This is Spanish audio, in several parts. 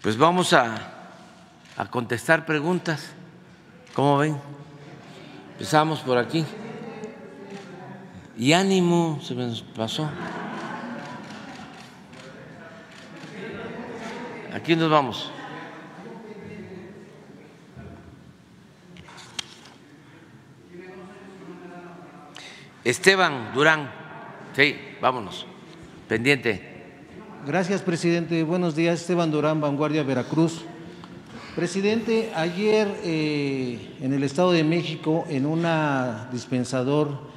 Pues vamos a, a contestar preguntas. ¿Cómo ven? Empezamos por aquí. Y ánimo, se me pasó. Aquí nos vamos. Esteban Durán. Sí, vámonos. Pendiente. Gracias, presidente. Buenos días, Esteban Durán, Vanguardia Veracruz. Presidente, ayer eh, en el Estado de México, en un dispensador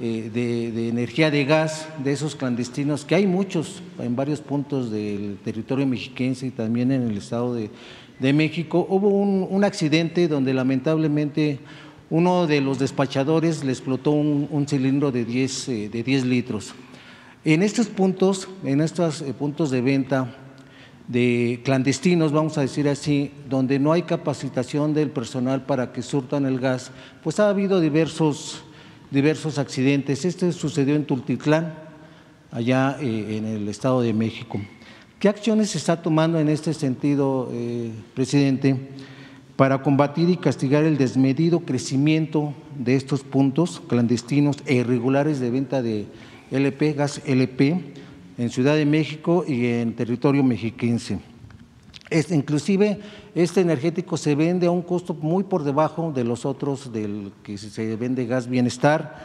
eh, de, energía de gas de esos clandestinos, que hay muchos en varios puntos del territorio mexiquense y también en el Estado de, México, hubo un, accidente donde lamentablemente uno de los despachadores le explotó un, cilindro de 10, eh, de 10 litros. En estos puntos, en estos eh, puntos de venta de clandestinos, vamos a decir así, donde no hay capacitación del personal para que surtan el gas, pues ha habido diversos, diversos accidentes. Este sucedió en Tultitlán, allá eh, en el Estado de México. ¿Qué acciones se está tomando en este sentido, presidente, para combatir y castigar el desmedido crecimiento de estos puntos clandestinos e irregulares de venta de LP, gas LP, en Ciudad de México y en territorio mexiquense. Inclusive este energético se vende a un costo muy por debajo de los otros del que se vende gas bienestar.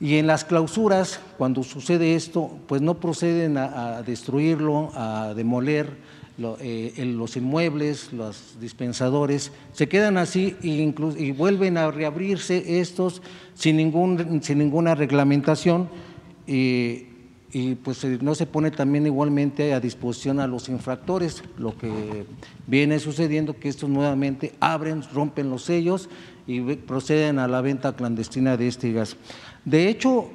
Y en las clausuras, cuando sucede esto, pues no proceden a, destruirlo, a demoler eh, los inmuebles, los dispensadores, se quedan así y, y vuelven a reabrirse estos sin, ningún, sin ninguna reglamentación y, pues eh, no se pone también igualmente a disposición a los infractores, lo que viene sucediendo que estos nuevamente abren, rompen los sellos y proceden a la venta clandestina de este gas. De hecho,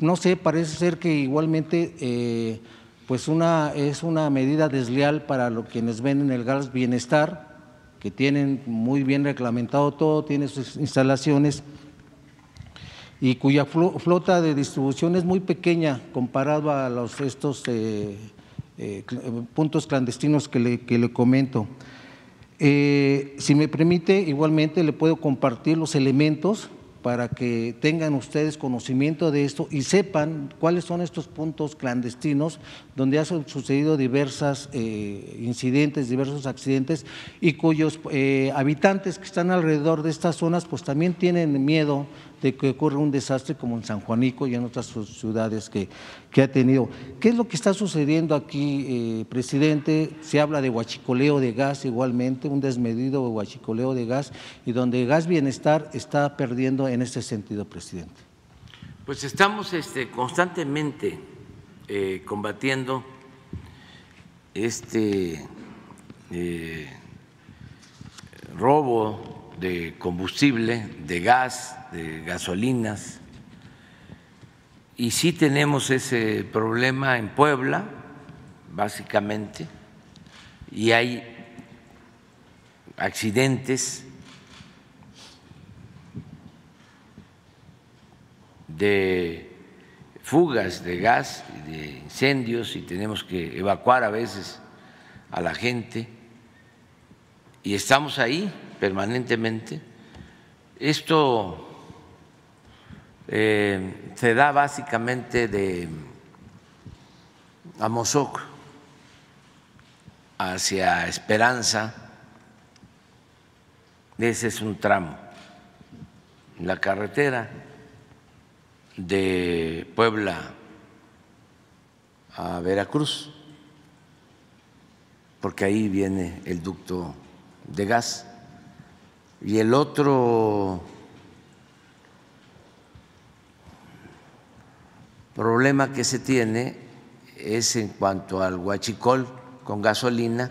no sé, parece ser que igualmente eh, pues una, es una medida desleal para los quienes venden el gas bienestar, que tienen muy bien reglamentado todo, tienen sus instalaciones y cuya flota de distribución es muy pequeña comparado a los, estos eh, eh, puntos clandestinos que le, que le comento. Eh, si me permite, igualmente le puedo compartir los elementos para que tengan ustedes conocimiento de esto y sepan cuáles son estos puntos clandestinos donde han sucedido diversos incidentes, diversos accidentes y cuyos habitantes que están alrededor de estas zonas pues también tienen miedo de que ocurra un desastre como en San Juanico y en otras ciudades que, que ha tenido. ¿Qué es lo que está sucediendo aquí, eh, presidente? Se habla de huachicoleo de gas igualmente, un desmedido huachicoleo de gas, y donde Gas Bienestar está perdiendo en ese sentido, presidente. Pues estamos este, constantemente eh, combatiendo este eh, robo de combustible, de gas, de gasolinas. Y sí tenemos ese problema en Puebla, básicamente, y hay accidentes de fugas de gas, de incendios, y tenemos que evacuar a veces a la gente, y estamos ahí permanentemente. Esto eh, se da básicamente de Amozoc hacia Esperanza, ese es un tramo, la carretera de Puebla a Veracruz, porque ahí viene el ducto de gas. Y el otro problema que se tiene es en cuanto al huachicol con gasolina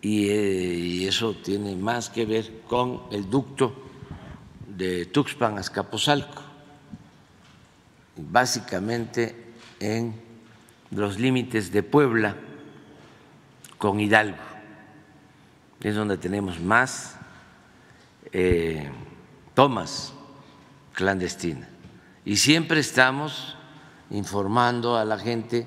eh, y, eso tiene más que ver con el ducto de Tuxpan a Escaposalco, básicamente en los límites de Puebla con Hidalgo, es donde tenemos más eh, tomas clandestinas y siempre estamos informando a la gente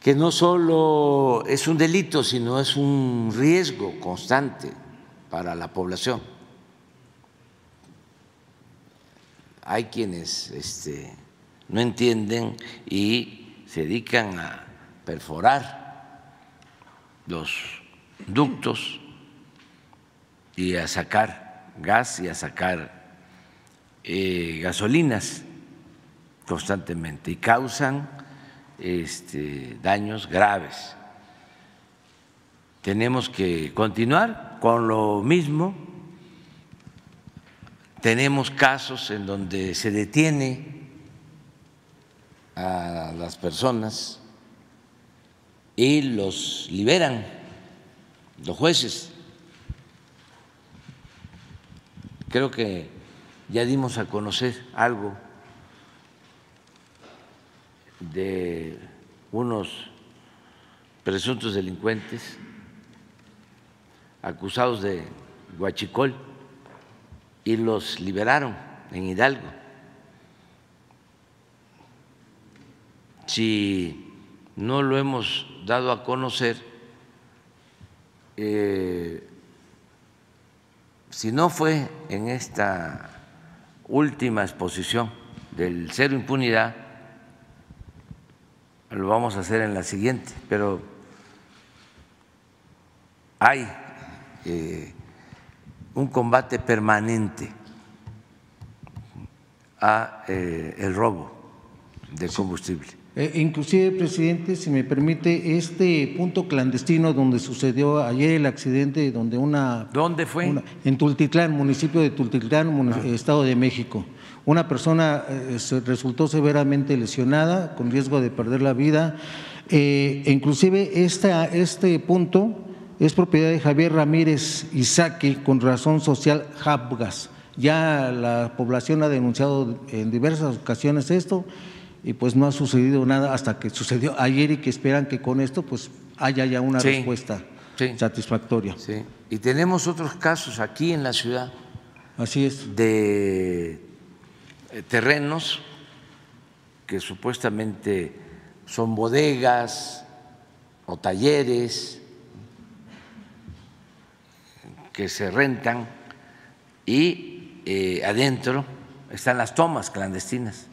que no solo es un delito, sino es un riesgo constante para la población. Hay quienes este, no entienden y se dedican a perforar los ductos y a sacar gas y a sacar eh, gasolinas constantemente y causan este, daños graves. Tenemos que continuar con lo mismo. Tenemos casos en donde se detiene a las personas y los liberan los jueces. Creo que ya dimos a conocer algo de unos presuntos delincuentes acusados de guachicol y los liberaron en Hidalgo. Si no lo hemos dado a conocer, eh, si no fue en esta última exposición del cero impunidad, lo vamos a hacer en la siguiente, pero hay eh, un combate permanente a eh, el robo de combustible. Eh, inclusive, presidente, si me permite, este punto clandestino donde sucedió ayer el accidente, donde una... ¿Dónde fue? en Tultitlán, municipio de Tultitlán, ah. Estado de México. Una persona eh, resultó severamente lesionada, con riesgo de perder la vida. Eh, inclusive este punto es propiedad de Javier Ramírez Isaque, con razón social Habgas. Ya la población ha denunciado en diversas ocasiones esto y pues no ha sucedido nada hasta que sucedió ayer y que esperan que con esto pues haya ya una respuesta satisfactoria. Sí. Y tenemos otros casos aquí en la ciudad. Así es. De eh, terrenos que supuestamente son bodegas o talleres que se rentan y eh, adentro están las tomas clandestinas.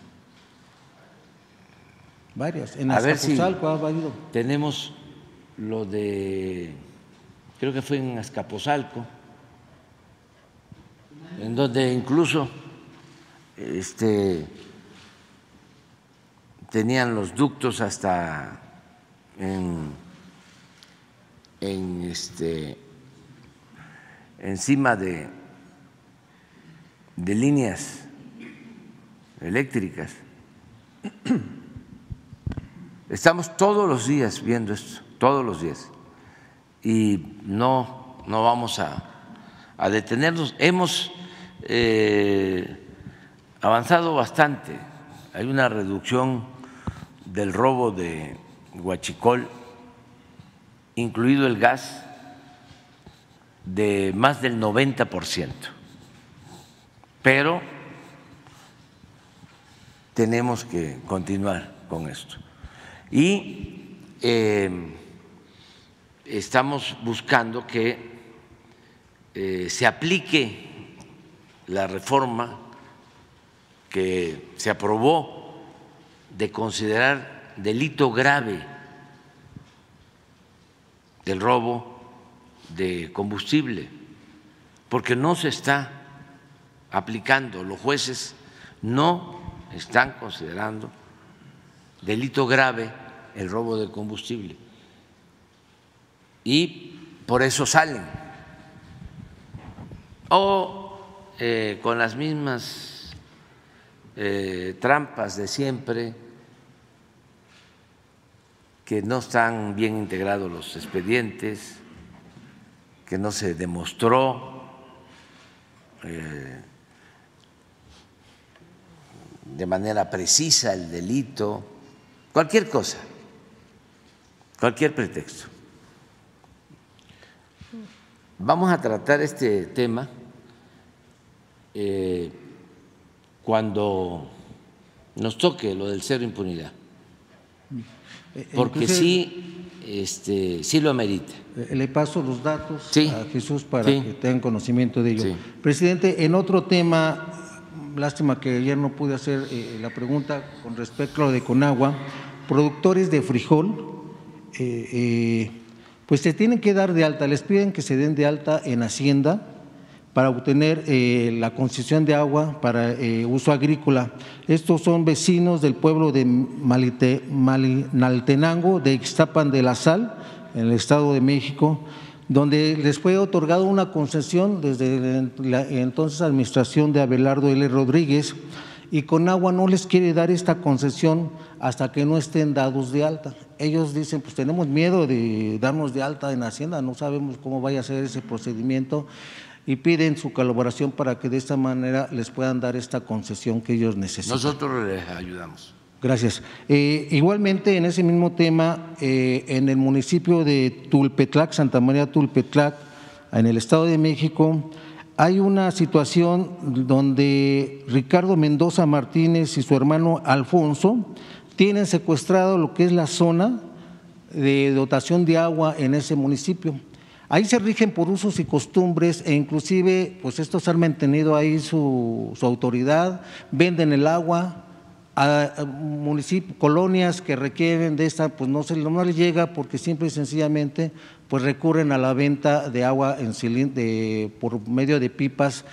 Varias. En A ver si tenemos lo de, creo que fue en Azcapotzalco, en donde incluso este, tenían los ductos hasta en, este, encima de, de líneas eléctricas. Estamos todos los días viendo esto, todos los días, y no, no vamos a, detenernos. Hemos eh, avanzado bastante. Hay una reducción del robo de huachicol, incluido el gas, de más del 90%. Pero tenemos que continuar con esto. Y eh, estamos buscando que eh, se aplique la reforma que se aprobó de considerar delito grave del robo de combustible, porque no se está aplicando, los jueces no están considerando delito grave el robo de combustible. Y por eso salen. O eh, con las mismas eh, trampas de siempre, que no están bien integrados los expedientes, que no se demostró eh, de manera precisa el delito, cualquier cosa, cualquier pretexto. Vamos a tratar este tema. Eh, cuando nos toque lo del cero impunidad, Eh, porque entonces, sí, este, sí lo amerita. eh, Le paso los datos Sí. a Jesús para Sí. que tengan conocimiento de ello. Sí. Presidente, en otro tema, lástima que ayer no pude hacer la pregunta con respecto a lo de Conagua, productores de frijol, eh, eh, pues se tienen que dar de alta, les piden que se den de alta en Hacienda para obtener eh, la concesión de agua para uso agrícola. Estos son vecinos del pueblo de Malite- Malinaltenango, de Ixtapan de la Sal, en el Estado de México, donde les fue otorgada una concesión desde la entonces administración de Abelardo L. Rodríguez, y Conagua no les quiere dar esta concesión hasta que no estén dados de alta. Ellos dicen, pues tenemos miedo de darnos de alta en Hacienda, no sabemos cómo vaya a ser ese procedimiento y piden su colaboración para que de esta manera les puedan dar esta concesión que ellos necesitan. Nosotros les ayudamos. Gracias. Eh, igualmente, en ese mismo tema, eh, en el municipio de Tulpetlac, Santa María Tulpetlac, en el Estado de México, hay una situación donde Ricardo Mendoza Martínez y su hermano Alfonso tienen secuestrado lo que es la zona de dotación de agua en ese municipio. Ahí se rigen por usos y costumbres e inclusive pues estos han mantenido ahí su, su autoridad, venden el agua, a municipios, colonias que requieren de esta, pues no, se, no les llega porque simple y sencillamente pues recurren a la venta de agua en de, por medio de pipas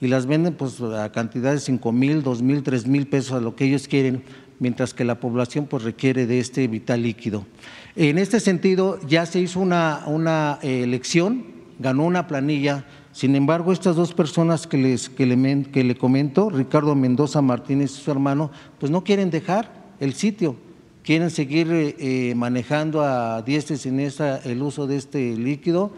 y las venden pues a cantidades de 5 mil, 2 mil, 3 mil pesos a lo que ellos quieren, mientras que la población pues requiere de este vital líquido. En este sentido ya se hizo una, una eh, elección, ganó una planilla sin embargo, estas dos personas que, les, que, le, que le comento, Ricardo Mendoza Martínez y su hermano, pues no quieren dejar el sitio, quieren seguir eh, eh, manejando a diestra y siniestra el uso de este líquido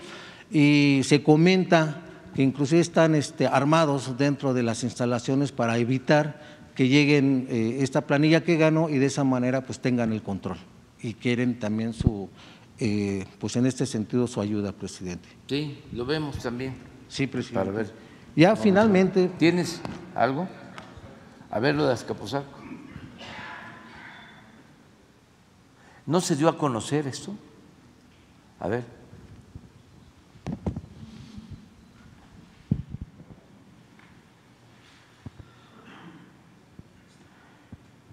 y se comenta que inclusive están este, armados dentro de las instalaciones para evitar que lleguen eh, esta planilla que ganó y de esa manera pues tengan el control y quieren también su, eh, pues en este sentido su ayuda, presidente. Sí, lo vemos también. Sí, presidente. Para ver. Ya finalmente, ¿Tienes algo? A ver lo de Azcapotzalco. ¿No se dio a conocer esto? A ver.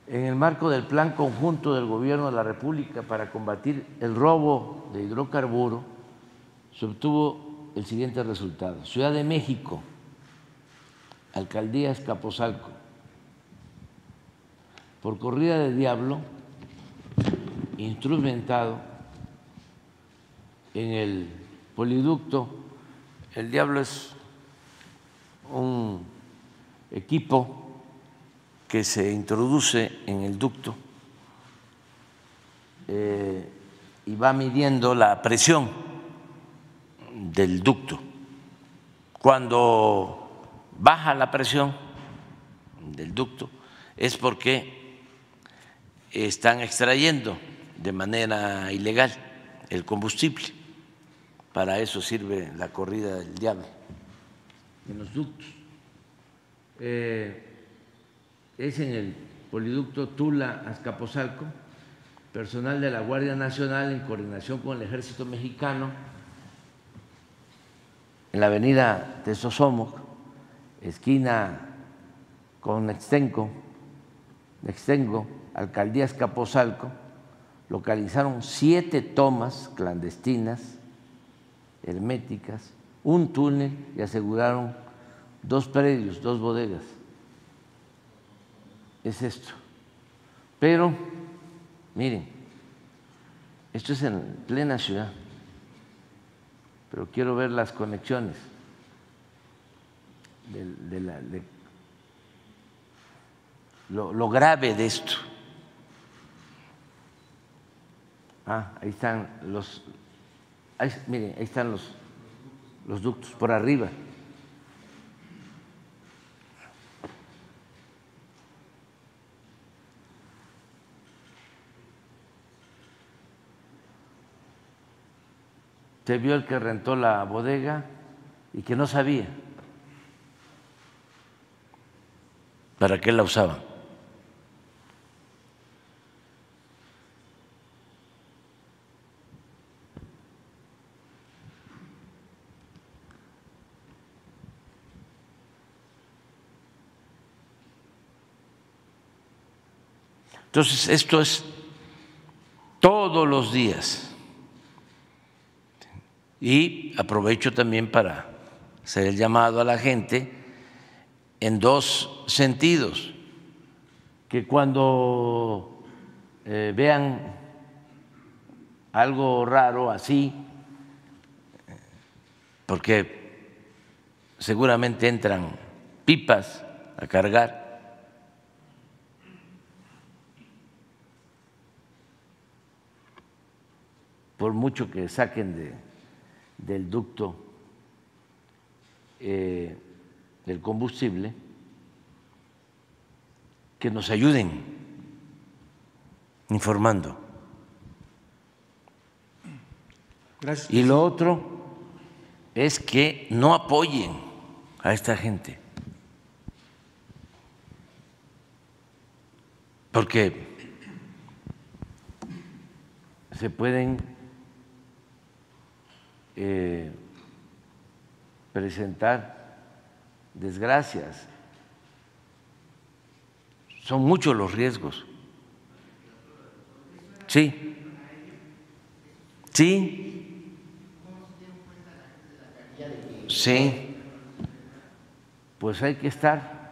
En el marco del Plan Conjunto del Gobierno de la República para combatir el robo de hidrocarburo, se obtuvo el siguiente resultado. Ciudad de México, Alcaldía Escapozalco, por corrida de diablo, instrumentado en el poliducto. El diablo es un equipo que se introduce en el ducto eh, y va midiendo la presión del ducto. Cuando baja la presión del ducto es porque están extrayendo de manera ilegal el combustible. Para eso sirve la corrida del diablo en los ductos. Eh, es en el poliducto Tula-Azcapotzalco, personal de la Guardia Nacional en coordinación con el Ejército Mexicano en la avenida Tesosomoc, esquina con Extenco, Extengo, alcaldía Escapozalco, localizaron siete tomas clandestinas, herméticas, un túnel y aseguraron dos predios, dos bodegas. Es esto. Pero, miren, esto es en plena ciudad pero quiero ver las conexiones lo, grave de esto. Ah, ahí están los, miren, ahí están los, los ductos por arriba. se vio el que rentó la bodega y que no sabía ¿Para qué la usaban? Entonces, esto es todos los días. Y aprovecho también para hacer el llamado a la gente en dos sentidos, que cuando eh, vean algo raro así, porque seguramente entran pipas a cargar, por mucho que saquen de, del ducto eh, del combustible, que nos ayuden informando. Y lo otro es que no apoyen a esta gente, porque se pueden eh, presentar desgracias. Son muchos los riesgos. Sí. Sí. Sí. Pues hay que estar.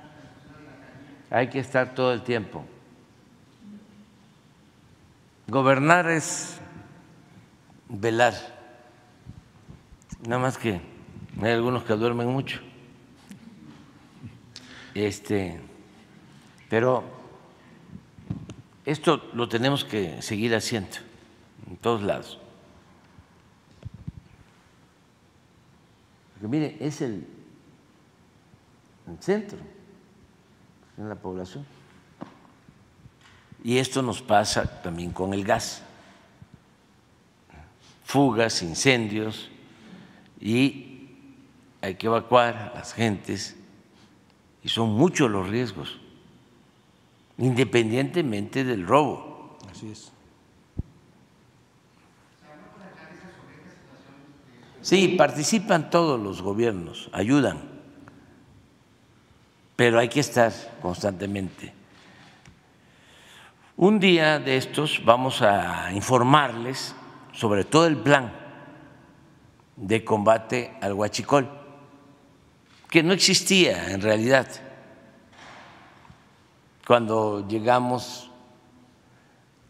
Hay que estar todo el tiempo. Gobernar es velar Nada más que hay algunos que duermen mucho. Este, pero esto lo tenemos que seguir haciendo en todos lados. Porque mire, es el, el centro en la población. Y esto nos pasa también con el gas. Fugas, incendios, y hay que evacuar a las gentes y son muchos los riesgos, independientemente del robo. Así es. Sí, participan todos los gobiernos, ayudan, pero hay que estar constantemente. Un día de estos vamos a informarles sobre todo el plan de combate al huachicol, que no existía en realidad. Cuando llegamos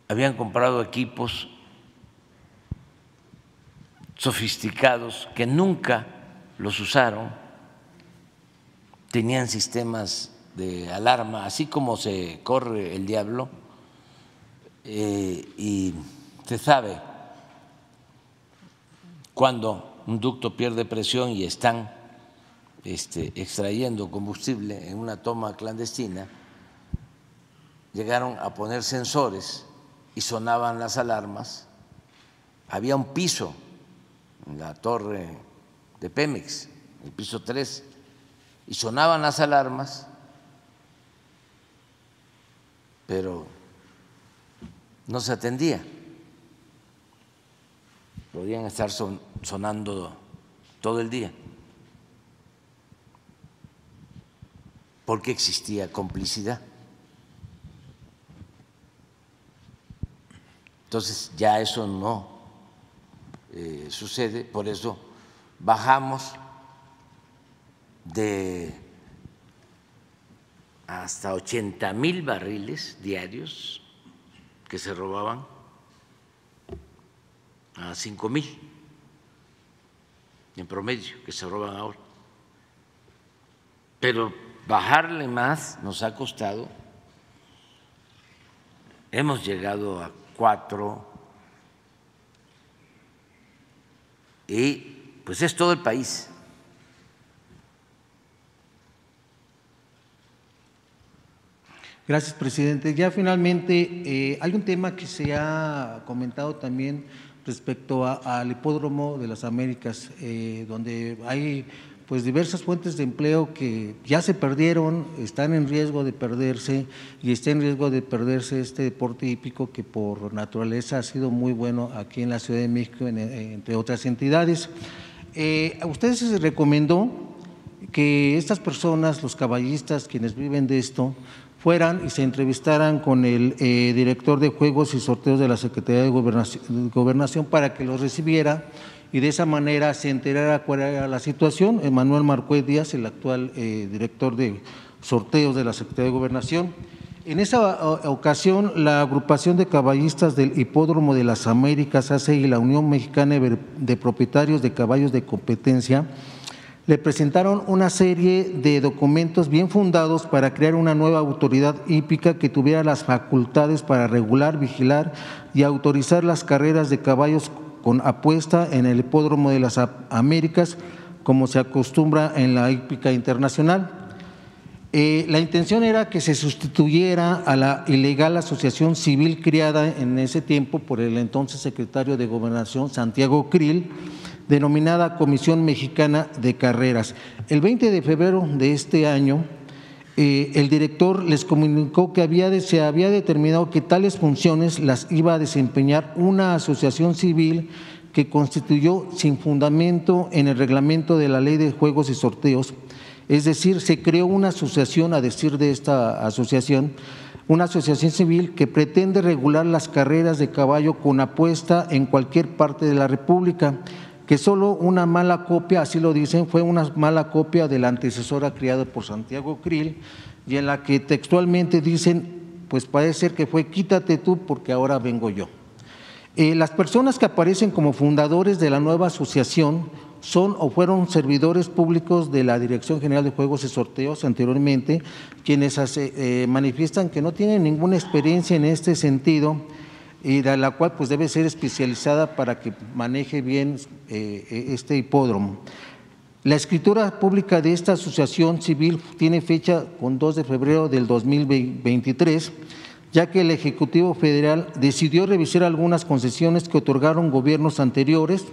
habían comprado equipos sofisticados que nunca los usaron, tenían sistemas de alarma, así como se corre el diablo, eh, y se sabe cuando un ducto pierde presión y están este, extrayendo combustible en una toma clandestina, llegaron a poner sensores y sonaban las alarmas. Había un piso en la torre de Pemex, el piso 3, y sonaban las alarmas, pero no se atendía podían estar sonando todo el día, porque existía complicidad. Entonces ya eso no eh, sucede, por eso bajamos de hasta 80 mil barriles diarios que se robaban a cinco mil en promedio que se roban ahora. Pero bajarle más nos ha costado. Hemos llegado a cuatro y pues es todo el país. Gracias, presidente. Ya finalmente, eh, hay un tema que se ha comentado también respecto al hipódromo de las Américas, eh, donde hay pues diversas fuentes de empleo que ya se perdieron, están en riesgo de perderse y está en riesgo de perderse este deporte hípico que por naturaleza ha sido muy bueno aquí en la Ciudad de México, entre otras entidades. Eh, a ustedes se recomendó que estas personas, los caballistas, quienes viven de esto, fueran y se entrevistaran con el eh, director de Juegos y Sorteos de la Secretaría de Gobernación, para que los recibiera y de esa manera se enterara cuál era la situación. Emanuel Marcuez Díaz, el actual eh, director de sorteos de la Secretaría de Gobernación. En esa ocasión, la agrupación de caballistas del Hipódromo de las Américas, ACE y la Unión Mexicana de Propietarios de Caballos de Competencia le presentaron una serie de documentos bien fundados para crear una nueva autoridad hípica que tuviera las facultades para regular, vigilar y autorizar las carreras de caballos con apuesta en el hipódromo de las Américas, como se acostumbra en la hípica internacional. Eh, la intención era que se sustituyera a la ilegal asociación civil creada en ese tiempo por el entonces secretario de Gobernación, Santiago Krill, denominada Comisión Mexicana de Carreras. El 20 de febrero de este año, eh, el director les comunicó que se había determinado que tales funciones las iba a desempeñar una asociación civil que constituyó sin fundamento en el reglamento de la ley de juegos y sorteos. Es decir, se creó una asociación, a decir de esta asociación, una asociación civil que pretende regular las carreras de caballo con apuesta en cualquier parte de la República que solo una mala copia, así lo dicen, fue una mala copia de la antecesora criada por Santiago Krill y en la que textualmente dicen, pues parece ser que fue quítate tú porque ahora vengo yo. Eh, las personas que aparecen como fundadores de la nueva asociación son o fueron servidores públicos de la Dirección General de Juegos y Sorteos anteriormente, quienes eh, manifiestan que no tienen ninguna experiencia en este sentido y de la cual pues debe ser especializada para que maneje bien eh, este hipódromo. La escritura pública de esta asociación civil tiene fecha con 2 de febrero del 2023, ya que el Ejecutivo Federal decidió revisar algunas concesiones que otorgaron gobiernos anteriores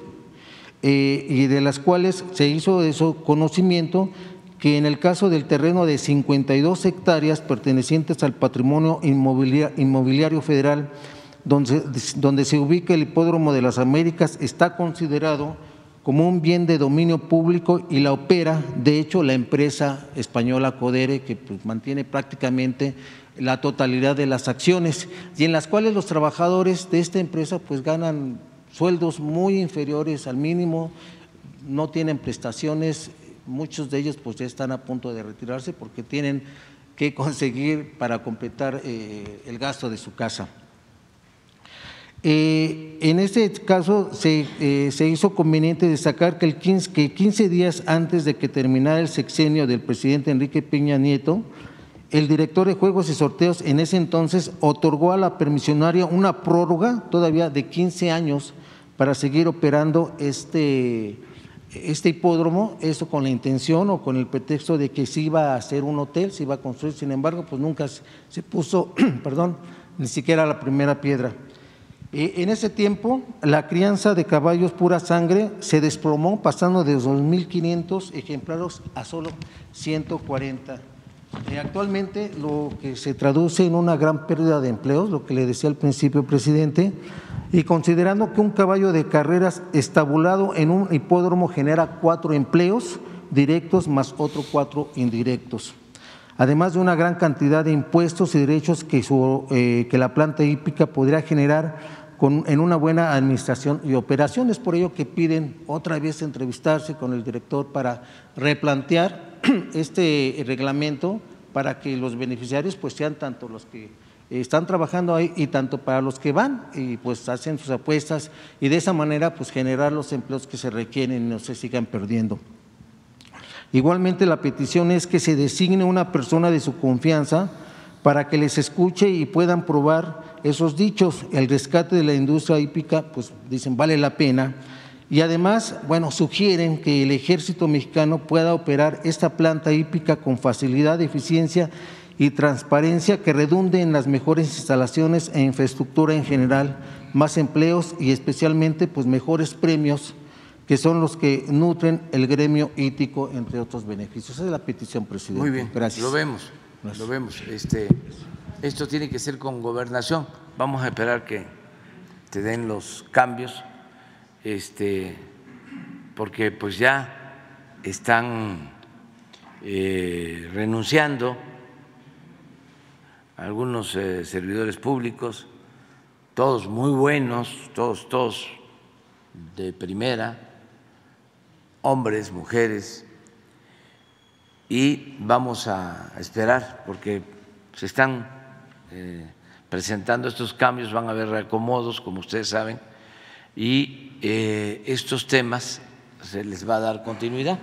eh, y de las cuales se hizo eso conocimiento que en el caso del terreno de 52 hectáreas pertenecientes al patrimonio inmobiliario federal donde, se ubica el Hipódromo de las Américas, está considerado como un bien de dominio público y la opera, de hecho, la empresa española Codere, que pues, mantiene prácticamente la totalidad de las acciones y en las cuales los trabajadores de esta empresa pues ganan sueldos muy inferiores al mínimo, no tienen prestaciones, muchos de ellos pues ya están a punto de retirarse porque tienen que conseguir para completar eh, el gasto de su casa. Eh, en este caso eh, se, hizo conveniente destacar que, el 15, que 15 días antes de que terminara el sexenio del presidente Enrique Peña Nieto, el director de juegos y sorteos en ese entonces otorgó a la permisionaria una prórroga todavía de 15 años para seguir operando este, este hipódromo, eso con la intención o con el pretexto de que se iba a hacer un hotel, se iba a construir, sin embargo, pues nunca se puso, perdón, ni siquiera la primera piedra. En ese tiempo, la crianza de caballos pura sangre se desplomó, pasando de 2.500 ejemplares a solo 140. actualmente, lo que se traduce en una gran pérdida de empleos, lo que le decía al principio presidente, y considerando que un caballo de carreras estabulado en un hipódromo genera cuatro empleos directos más otros cuatro indirectos además de una gran cantidad de impuestos y derechos que, eh, que la planta hípica podría generar en una buena administración y operación. Es por ello que piden otra vez entrevistarse con el director para replantear este reglamento para que los beneficiarios pues sean tanto los que están trabajando ahí y tanto para los que van y pues hacen sus apuestas y de esa manera pues generar los empleos que se requieren y no se sigan perdiendo. Igualmente la petición es que se designe una persona de su confianza para que les escuche y puedan probar esos dichos. El rescate de la industria hípica, pues dicen, vale la pena. Y además, bueno, sugieren que el ejército mexicano pueda operar esta planta hípica con facilidad, eficiencia y transparencia que redunde en las mejores instalaciones e infraestructura en general, más empleos y especialmente pues mejores premios que son los que nutren el gremio hítico, entre otros beneficios. Esa es la petición, presidente. Muy bien, Gracias. lo vemos, lo vemos. Este, esto tiene que ser con gobernación. Vamos a esperar que te den los cambios, este, porque pues ya están eh, renunciando algunos eh, servidores públicos, todos muy buenos, todos, todos de primera, hombres, mujeres, y vamos a esperar porque se están eh, presentando estos cambios, van a haber reacomodos, como ustedes saben, y eh, estos temas se les va a dar continuidad.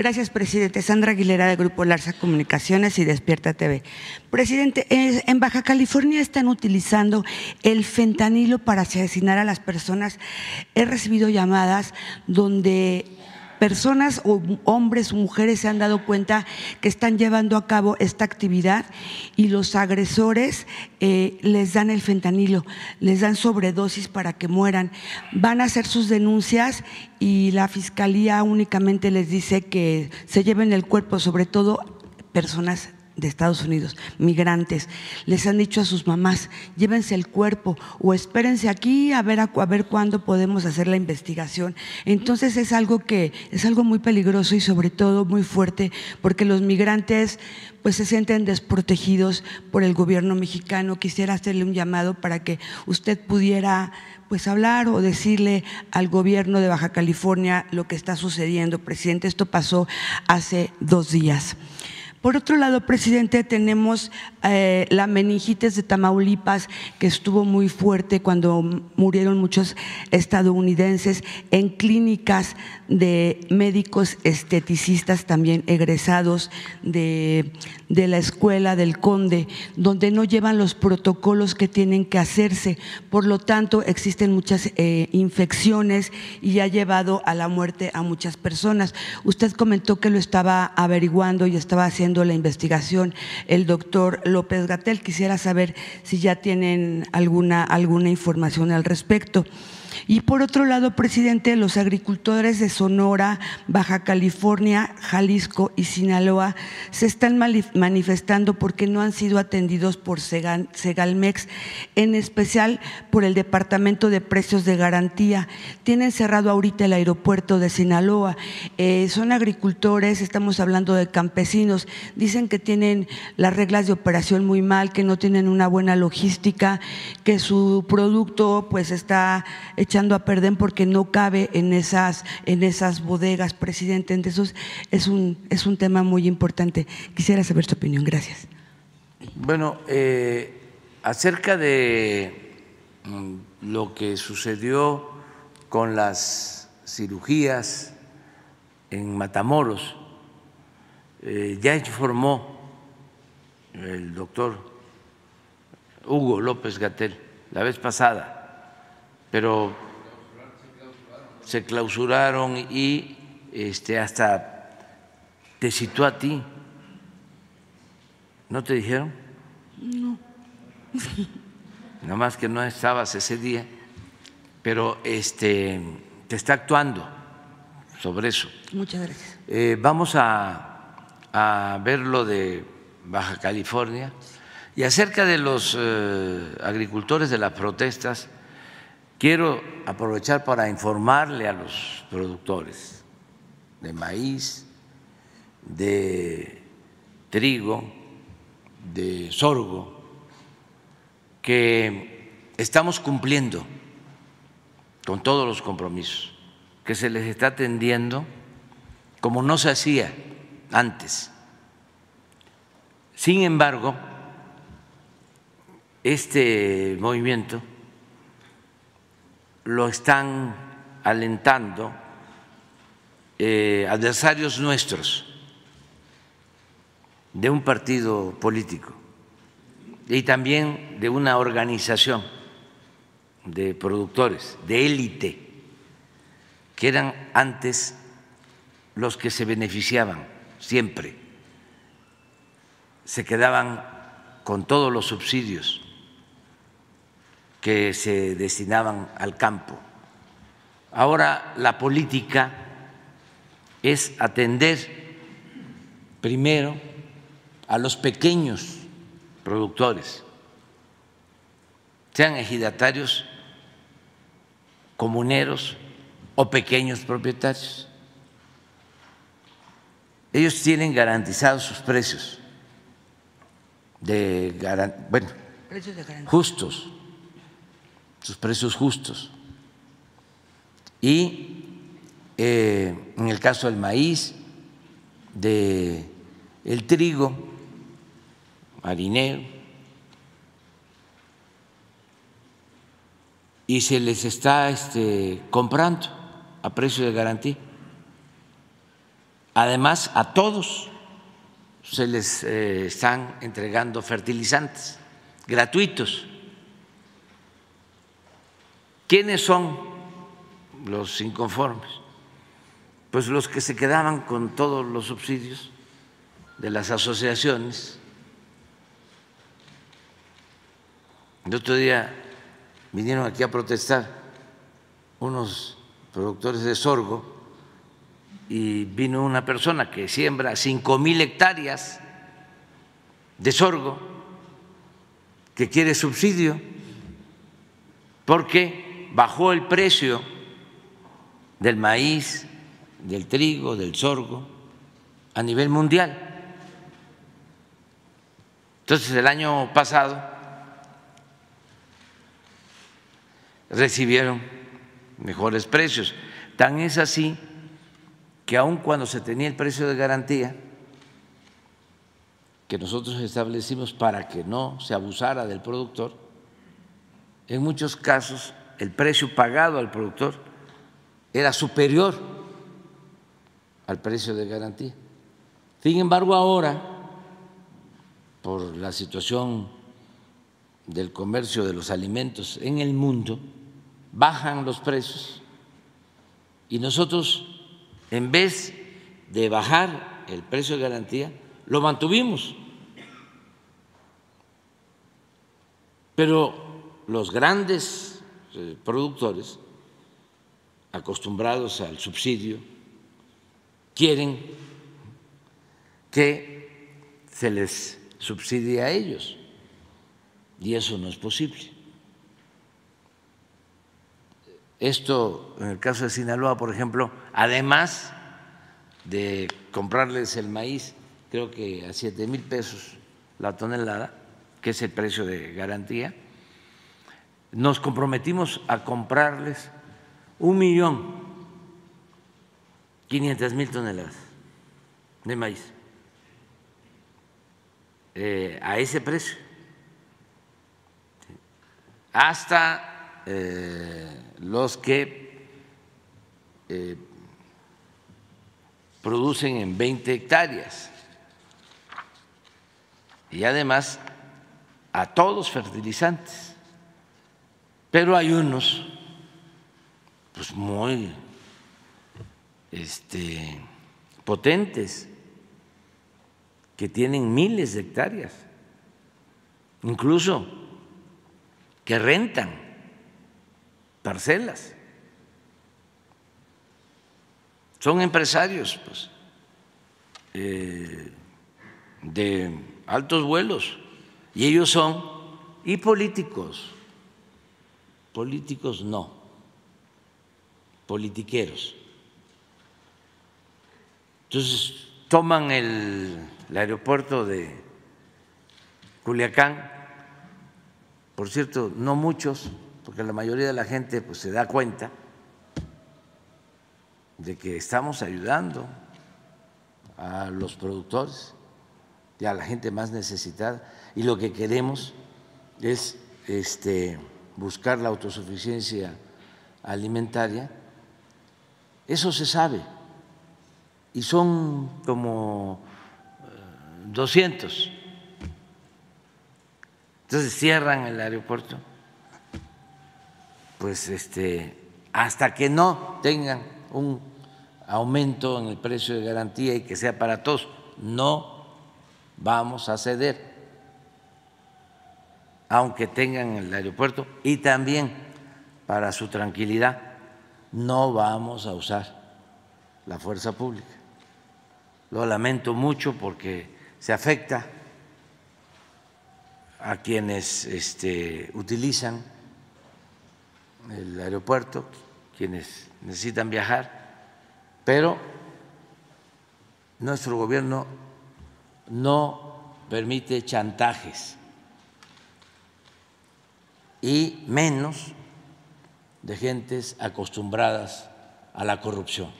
Gracias, presidente. Sandra Aguilera, de Grupo Larsa Comunicaciones y Despierta TV. Presidente, en Baja California están utilizando el fentanilo para asesinar a las personas. He recibido llamadas donde personas hombres o mujeres se han dado cuenta que están llevando a cabo esta actividad y los agresores eh, les dan el fentanilo, les dan sobredosis para que mueran. Van a hacer sus denuncias y la fiscalía únicamente les dice que se lleven el cuerpo, sobre todo personas de Estados Unidos, migrantes, les han dicho a sus mamás, llévense el cuerpo o espérense aquí a ver, a, ver cuándo podemos hacer la investigación. Entonces es algo que es algo muy peligroso y sobre todo muy fuerte porque los migrantes pues se sienten desprotegidos por el gobierno mexicano. Quisiera hacerle un llamado para que usted pudiera pues hablar o decirle al gobierno de Baja California lo que está sucediendo. Presidente, esto pasó hace dos días. Por otro lado, presidente, tenemos eh, la meningitis de Tamaulipas, que estuvo muy fuerte cuando murieron muchos estadounidenses en clínicas de médicos esteticistas también egresados de, la escuela del Conde, donde no llevan los protocolos que tienen que hacerse. Por lo tanto, existen muchas eh, infecciones y ha llevado a la muerte a muchas personas. Usted comentó que lo estaba averiguando y estaba haciendo la investigación el doctor López Gatel. Quisiera saber si ya tienen alguna, alguna información al respecto. Y por otro lado, presidente, los agricultores de Sonora, Baja California, Jalisco y Sinaloa se están manifestando porque no han sido atendidos por Segalmex, en especial por el Departamento de Precios de Garantía. Tienen cerrado ahorita el aeropuerto de Sinaloa. Eh, son agricultores, estamos hablando de campesinos. Dicen que tienen las reglas de operación muy mal, que no tienen una buena logística, que su producto pues está a perder porque no cabe en esas, en esas bodegas, presidente. Entonces, es un, es un tema muy importante. Quisiera saber su opinión. Gracias. Bueno, eh, acerca de mm, lo que sucedió con las cirugías en Matamoros, eh, ya informó el doctor Hugo López Gatel la vez pasada pero se clausuraron y este, hasta te citó a ti. ¿No te dijeron? No. Nada más que no estabas ese día, pero este, te está actuando sobre eso. Muchas gracias. Eh, vamos a, a, ver lo de Baja California y acerca de los eh, agricultores de las protestas Quiero aprovechar para informarle a los productores de maíz, de trigo, de sorgo, que estamos cumpliendo con todos los compromisos, que se les está atendiendo como no se hacía antes. Sin embargo, este movimiento lo están alentando eh, adversarios nuestros de un partido político y también de una organización de productores, de élite, que eran antes los que se beneficiaban siempre, se quedaban con todos los subsidios que se destinaban al campo. Ahora la política es atender primero a los pequeños productores, sean ejidatarios, comuneros o pequeños propietarios. Ellos tienen garantizados sus precios de bueno, justos, sus precios justos. Y eh, en el caso del maíz, de el trigo, harinero, y se les está este, comprando a precio de garantía. Además, a todos se les eh, están entregando fertilizantes gratuitos. ¿Quiénes son los inconformes? Pues los que se quedaban con todos los subsidios de las asociaciones. El otro día vinieron aquí a protestar unos productores de sorgo y vino una persona que siembra cinco mil hectáreas de sorgo que quiere subsidio porque bajó el precio del maíz, del trigo, del sorgo a nivel mundial. Entonces el año pasado recibieron mejores precios. Tan es así que aun cuando se tenía el precio de garantía, que nosotros establecimos para que no se abusara del productor, en muchos casos el precio pagado al productor era superior al precio de garantía. Sin embargo, ahora, por la situación del comercio de los alimentos en el mundo, bajan los precios y nosotros en vez de bajar el precio de garantía, lo mantuvimos. Pero los grandes productores, acostumbrados al subsidio, quieren que se les subsidie a ellos y eso no es posible. Esto, en el caso de Sinaloa, por ejemplo, además de comprarles el maíz, creo que a siete mil pesos la tonelada, que es el precio de garantía, nos comprometimos a comprarles un millón quinientas mil toneladas de maíz eh, a ese precio hasta eh, los que eh, producen en 20 hectáreas y además a todos fertilizantes. Pero hay unos pues muy este, potentes que tienen miles de hectáreas, incluso que rentan parcelas. Son empresarios pues, eh, de altos vuelos y ellos son, y políticos, políticos no, politiqueros. Entonces toman el, aeropuerto de Culiacán, por cierto, no muchos, porque la mayoría de la gente pues, se da cuenta de que estamos ayudando a los productores y a la gente más necesitada. Y lo que queremos es este, buscar la autosuficiencia alimentaria. Eso se sabe y son como 200. Eh, Entonces cierran el aeropuerto pues este, hasta que no tengan un aumento en el precio de garantía y que sea para todos, no vamos a ceder. Aunque tengan el aeropuerto, y también para su tranquilidad, no vamos a usar la fuerza pública. Lo lamento mucho porque se afecta a quienes este, utilizan el aeropuerto, quienes necesitan viajar, pero nuestro gobierno no permite chantajes y menos de gentes acostumbradas a la corrupción.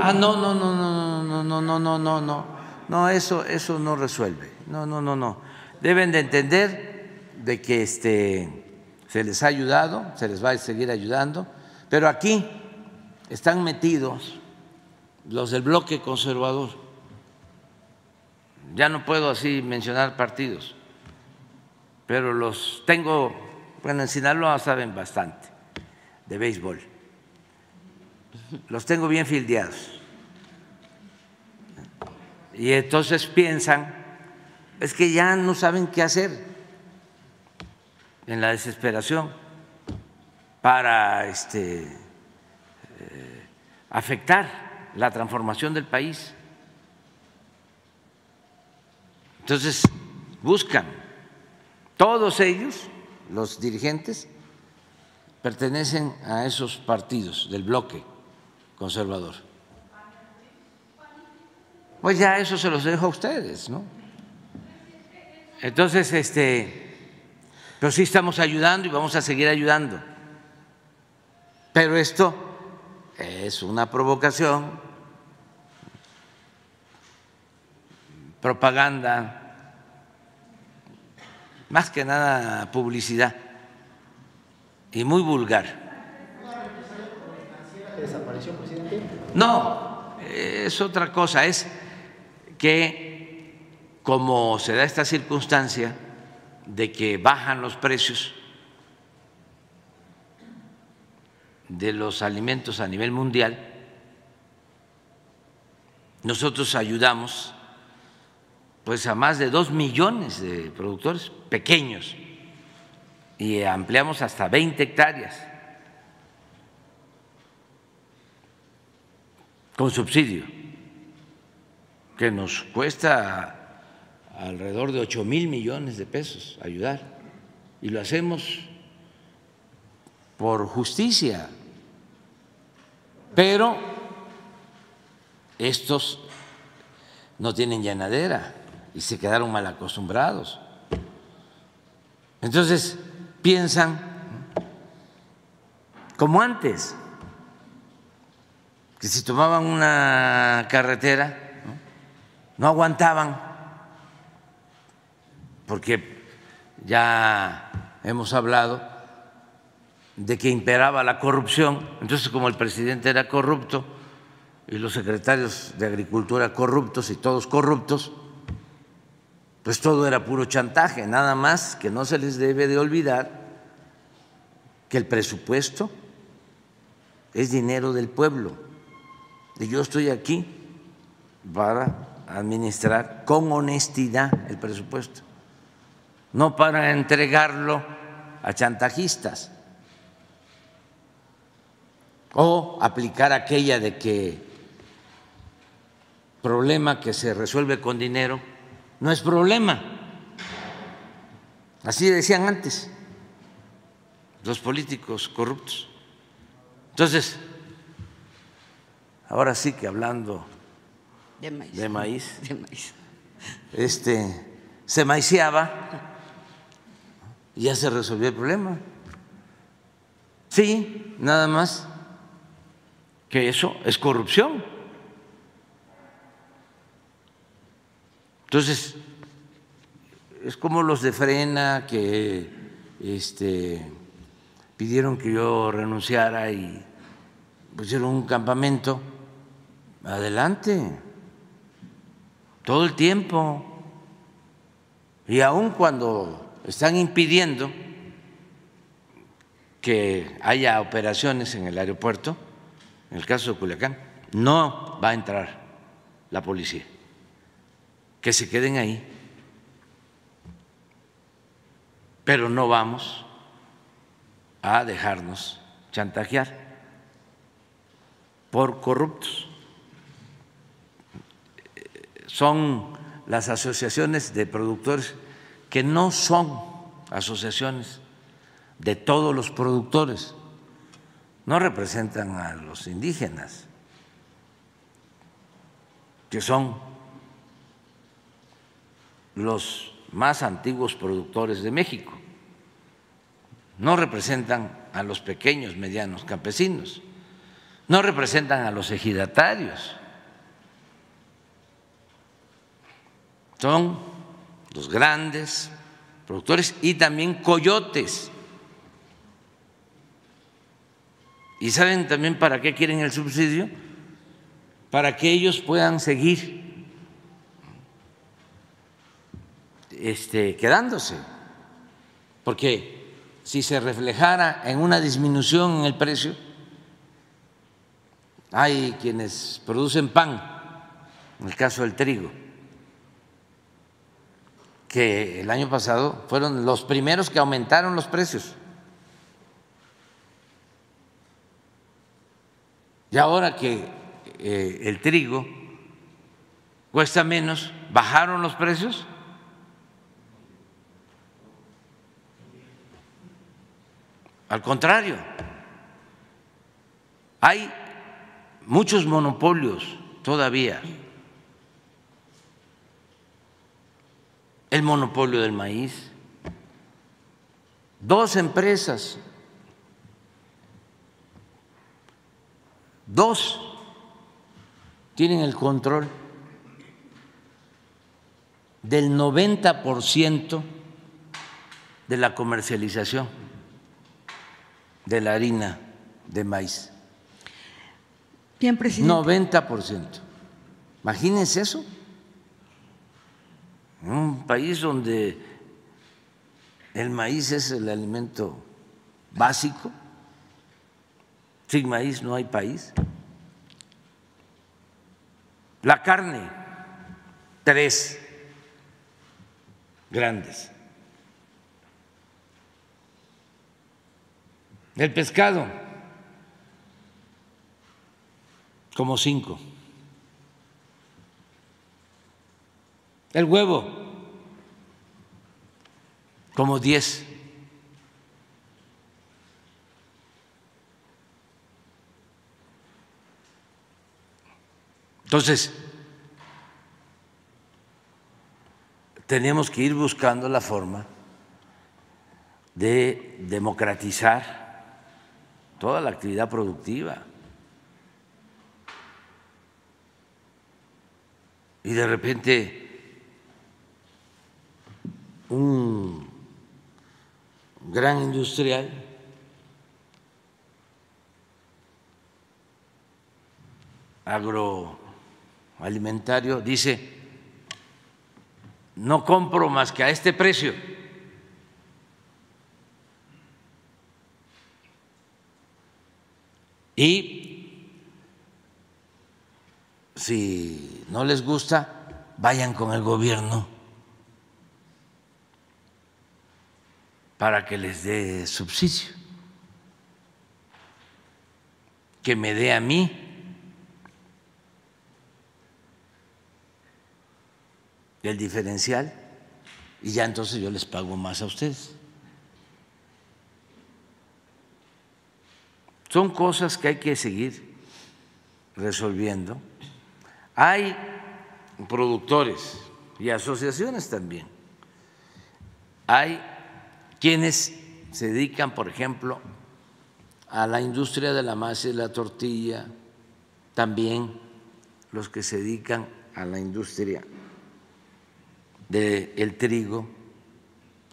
Ah, no, no, no, no, no, no, no, no, no, no, no, eso, eso no resuelve. No, no, no, no. Deben de entender de que este, se les ha ayudado, se les va a seguir ayudando, pero aquí están metidos los del bloque conservador. Ya no puedo así mencionar partidos, pero los tengo, bueno, en Sinaloa saben bastante de béisbol. Los tengo bien fildeados. Y entonces piensan, es que ya no saben qué hacer en la desesperación para este, eh, afectar la transformación del país. Entonces, buscan, todos ellos, los dirigentes, pertenecen a esos partidos del bloque conservador. Pues ya eso se los dejo a ustedes, ¿no? Entonces, este, pero sí estamos ayudando y vamos a seguir ayudando. Pero esto es una provocación, propaganda, más que nada publicidad y muy vulgar. No, es otra cosa, es que como se da esta circunstancia de que bajan los precios de los alimentos a nivel mundial, nosotros ayudamos pues a más de dos millones de productores pequeños y ampliamos hasta 20 hectáreas con subsidio que nos cuesta alrededor de 8 mil millones de pesos ayudar. Y lo hacemos por justicia. Pero estos no tienen llanadera y se quedaron mal acostumbrados. Entonces piensan como antes, que si tomaban una carretera no aguantaban, porque ya hemos hablado de que imperaba la corrupción, entonces como el presidente era corrupto y los secretarios de Agricultura corruptos y todos corruptos, pues todo era puro chantaje, nada más que no se les debe de olvidar que el presupuesto es dinero del pueblo. Y yo estoy aquí para administrar con honestidad el presupuesto, no para entregarlo a chantajistas o aplicar aquella de que problema que se resuelve con dinero no es problema. Así decían antes los políticos corruptos. Entonces, ahora sí que hablando de maíz. de maíz, De maíz. este, se maiciaba ya se resolvió el problema. Sí, nada más que eso es corrupción. Entonces, es como los de Frena que este, pidieron que yo renunciara y pusieron un campamento. Adelante todo el tiempo. Y aun cuando están impidiendo que haya operaciones en el aeropuerto, en el caso de Culiacán, no va a entrar la policía, que se queden ahí, pero no vamos a dejarnos chantajear por corruptos. Son las asociaciones de productores que no son asociaciones de todos los productores, no representan a los indígenas, que son los más antiguos productores de México, no representan a los pequeños, medianos campesinos, no representan a los ejidatarios, son los grandes productores y también coyotes ¿Y saben también para qué quieren el subsidio? Para que ellos puedan seguir este, quedándose. Porque si se reflejara en una disminución en el precio, hay quienes producen pan, en el caso del trigo, que el año pasado fueron los primeros que aumentaron los precios. Y ahora que eh, el trigo cuesta menos, ¿bajaron los precios? Al contrario, hay muchos monopolios todavía. El monopolio del maíz, dos empresas Dos tienen el control del 90% de la comercialización de la harina de maíz. Bien, presidente. 90%. Imagínense eso. Un país donde el maíz es el alimento básico sin maíz no hay país. La carne, tres grandes. El pescado, como cinco. El huevo, como diez. Entonces, tenemos que ir buscando la forma de democratizar toda la actividad productiva. Y de repente un gran industrial agro alimentario dice, no compro más que a este precio. Y si no les gusta, vayan con el gobierno para que les dé subsidio, que me dé a mí el diferencial y ya entonces yo les pago más a ustedes. Son cosas que hay que seguir resolviendo. Hay productores y asociaciones también. Hay quienes se dedican, por ejemplo, a la industria de la masa y la tortilla, también los que se dedican a la industria del trigo,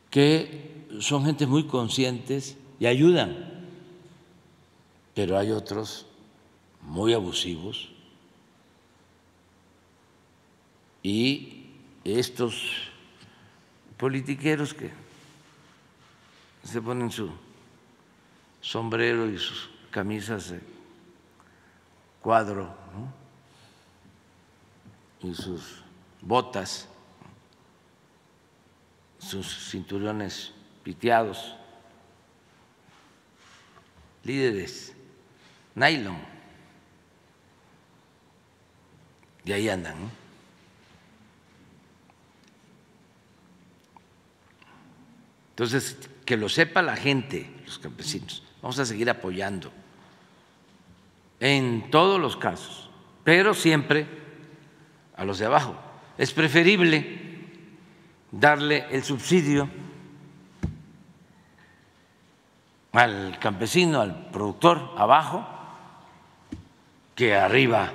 que son gente muy conscientes y ayudan, pero hay otros muy abusivos. Y estos politiqueros que se ponen su sombrero y sus camisas de cuadro y sus botas, sus cinturones piteados, líderes, nylon, y ahí andan. Entonces, que lo sepa la gente, los campesinos. Vamos a seguir apoyando en todos los casos, pero siempre a los de abajo. Es preferible darle el subsidio al campesino, al productor abajo, que arriba.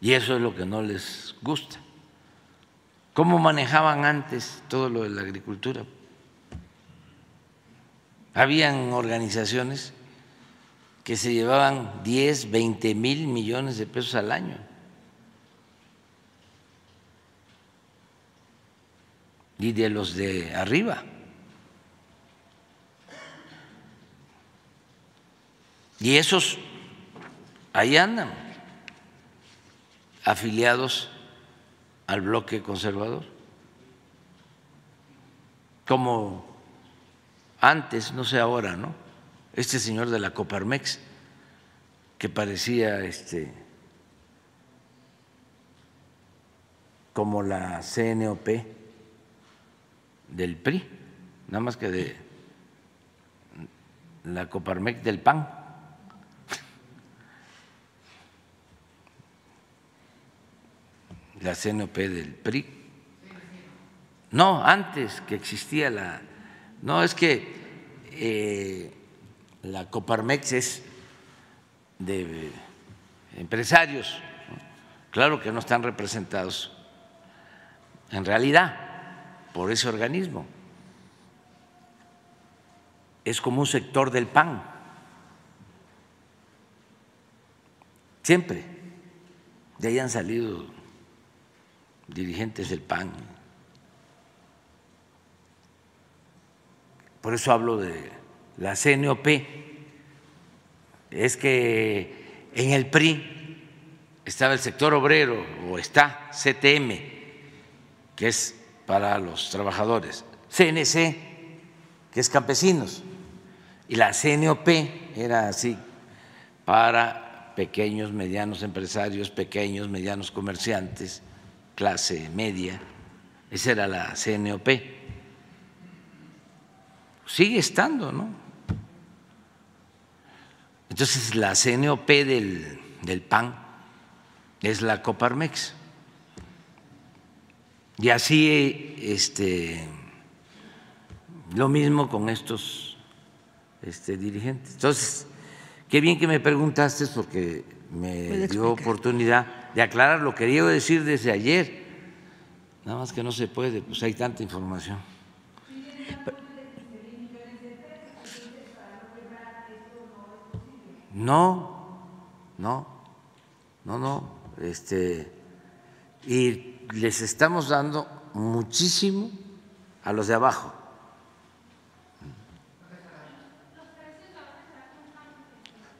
Y eso es lo que no les gusta. ¿Cómo manejaban antes todo lo de la agricultura? Habían organizaciones que se llevaban 10, 20 mil millones de pesos al año. Y de los de arriba. Y esos ahí andan, afiliados al bloque conservador, como antes, no sé ahora, ¿no? Este señor de la Coparmex, que parecía este como la CNOP del PRI, nada más que de la Coparmex del PAN. La CNOP del PRI. No, antes que existía la... No, es que eh, la Coparmex es de empresarios, claro que no están representados en realidad por ese organismo. Es como un sector del PAN. Siempre. De ahí han salido dirigentes del PAN. Por eso hablo de la CNOP. Es que en el PRI estaba el sector obrero o está CTM, que es para los trabajadores, CNC, que es campesinos, y la CNOP era así para pequeños, medianos empresarios, pequeños, medianos comerciantes clase media, esa era la CNOP. Sigue estando, ¿no? Entonces la CNOP del, del PAN es la Coparmex. Y así este, lo mismo con estos este, dirigentes. Entonces, qué bien que me preguntaste porque me dio oportunidad de aclarar lo que quería decir desde ayer. Nada más que no se puede, pues hay tanta información. No, no, no, no, este, y les estamos dando muchísimo a los de abajo.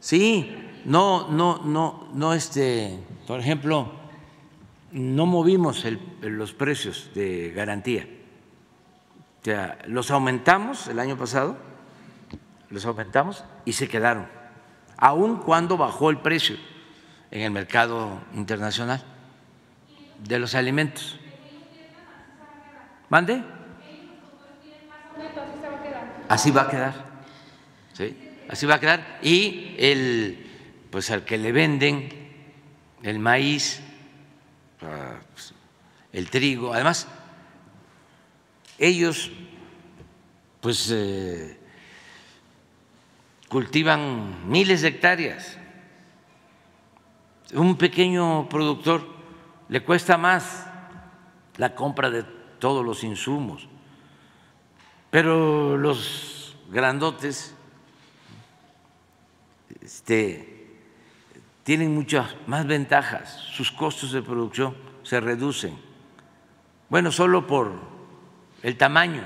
Sí, no, no, no, no, este, por ejemplo, no movimos los precios de garantía. O sea, los aumentamos el año pasado, los aumentamos y se quedaron, aun cuando bajó el precio en el mercado internacional de los alimentos. ¿Mande? Así va a quedar. ¿sí? Así va a quedar. Y el pues al que le venden el maíz, pues, el trigo, además ellos pues eh, cultivan miles de hectáreas. Un pequeño productor le cuesta más la compra de todos los insumos, pero los grandotes este, tienen muchas más ventajas, sus costos de producción se reducen. Bueno, solo por el tamaño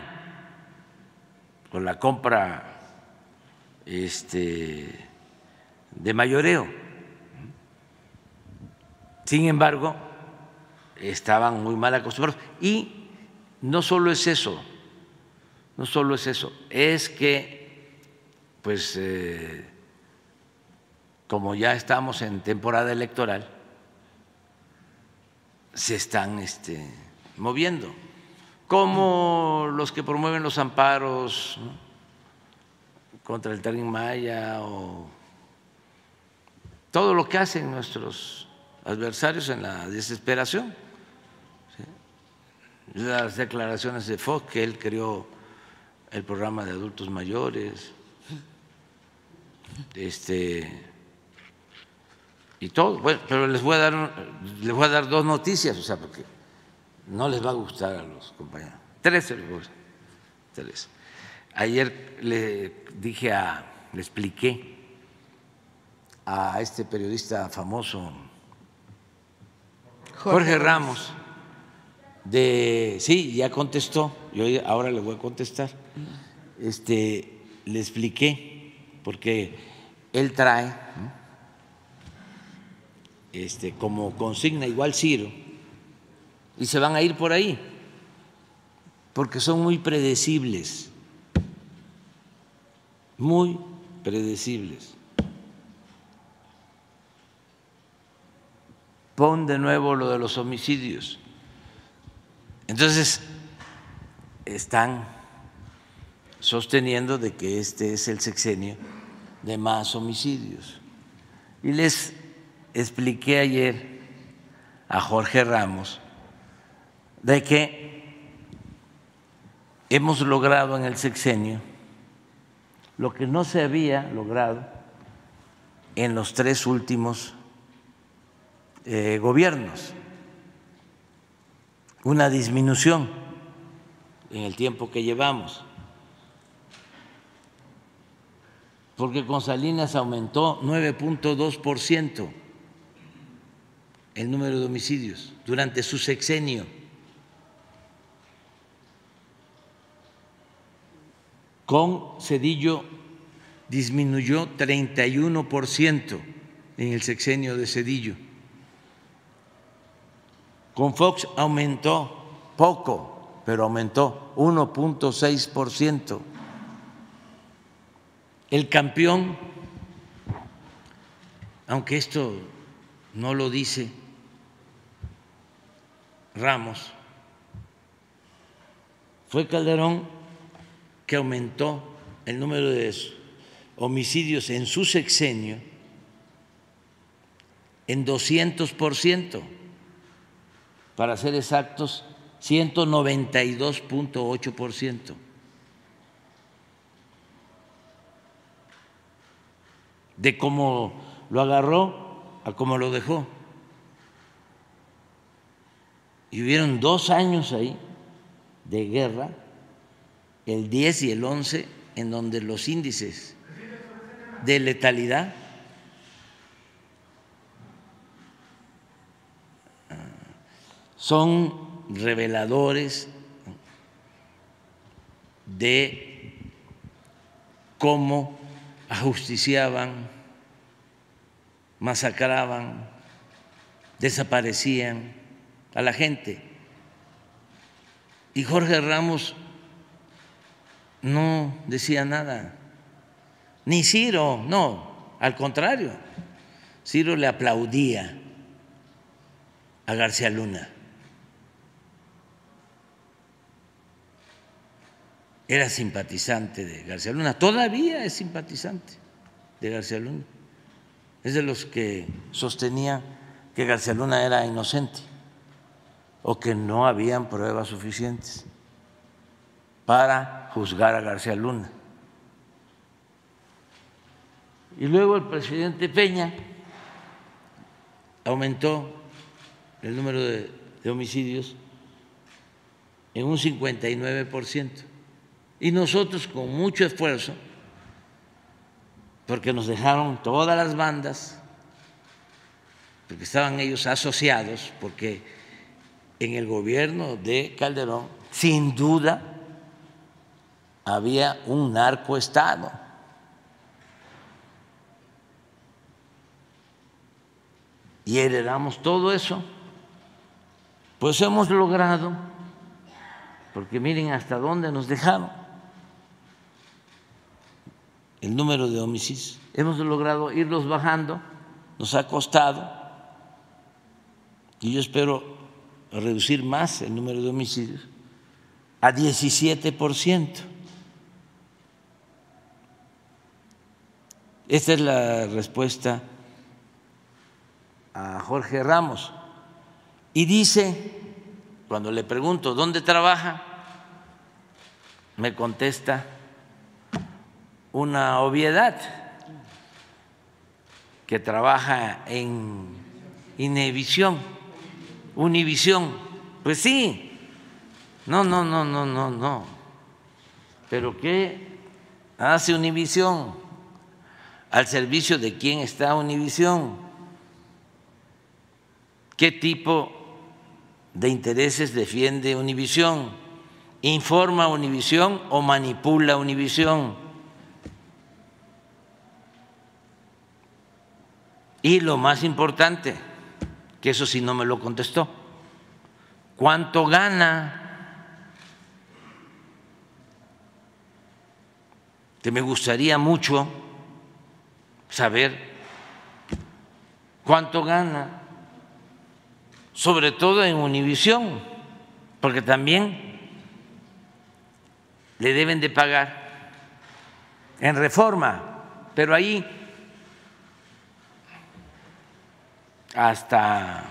con la compra este, de mayoreo. Sin embargo, estaban muy mal acostumbrados. Y no solo es eso, no solo es eso, es que, pues, eh, como ya estamos en temporada electoral, se están este, moviendo como los que promueven los amparos contra el Tren Maya o todo lo que hacen nuestros adversarios en la desesperación. Las declaraciones de Fox, que él creó el programa de adultos mayores, este, y todo. Bueno, pero les voy a dar, les voy a dar dos noticias, o sea, porque no les va a gustar a los compañeros. Tres Tres. Ayer le dije a, le expliqué a este periodista famoso, Jorge, Ramos, de sí, ya contestó, yo ahora le voy a contestar. Este, le expliqué, porque él trae este, como consigna igual Ciro y se van a ir por ahí, porque son muy predecibles, muy predecibles. Pon de nuevo lo de los homicidios. Entonces, están sosteniendo de que este es el sexenio de más homicidios. Y les expliqué ayer a Jorge Ramos de que hemos logrado en el sexenio lo que no se había logrado en los tres últimos eh, gobiernos, una disminución en el tiempo que llevamos, porque con Salinas aumentó 9.2 el número de homicidios durante su sexenio. Con Cedillo disminuyó 31% en el sexenio de Cedillo. Con Fox aumentó poco, pero aumentó 1.6%. El campeón, aunque esto no lo dice Ramos, fue Calderón que aumentó el número de homicidios en su sexenio en 200%, para ser exactos, 192.8%. De cómo lo agarró a cómo lo dejó. Y hubieron dos años ahí de guerra el 10 y el 11, en donde los índices de letalidad son reveladores de cómo ajusticiaban, masacraban, desaparecían a la gente. Y Jorge Ramos no decía nada. Ni Ciro, no, al contrario. Ciro le aplaudía a García Luna. Era simpatizante de García Luna, todavía es simpatizante de García Luna. Es de los que sostenía que García Luna era inocente o que no habían pruebas suficientes para juzgar a García Luna. Y luego el presidente Peña aumentó el número de, homicidios en un 59%. Y nosotros con mucho esfuerzo, porque nos dejaron todas las bandas, porque estaban ellos asociados, porque en el gobierno de Calderón, sin duda, había un narcoestado. Y heredamos todo eso. Pues hemos logrado, porque miren hasta dónde nos dejaron el número de homicidios. Hemos logrado irlos bajando, nos ha costado, y yo espero reducir más el número de homicidios a 17 por ciento. Esta es la respuesta a Jorge Ramos. Y dice, cuando le pregunto, ¿dónde trabaja? Me contesta una obviedad, que trabaja en Inevisión, Univisión. Pues sí, no, no, no, no, no, no. Pero ¿qué hace Univisión? ¿Al servicio de quién está Univisión? ¿Qué tipo de intereses defiende Univisión? ¿Informa Univisión o manipula Univisión? Y lo más importante, que eso sí no me lo contestó, ¿cuánto gana? Que me gustaría mucho saber cuánto gana, sobre todo en Univisión, porque también le deben de pagar en reforma, pero ahí hasta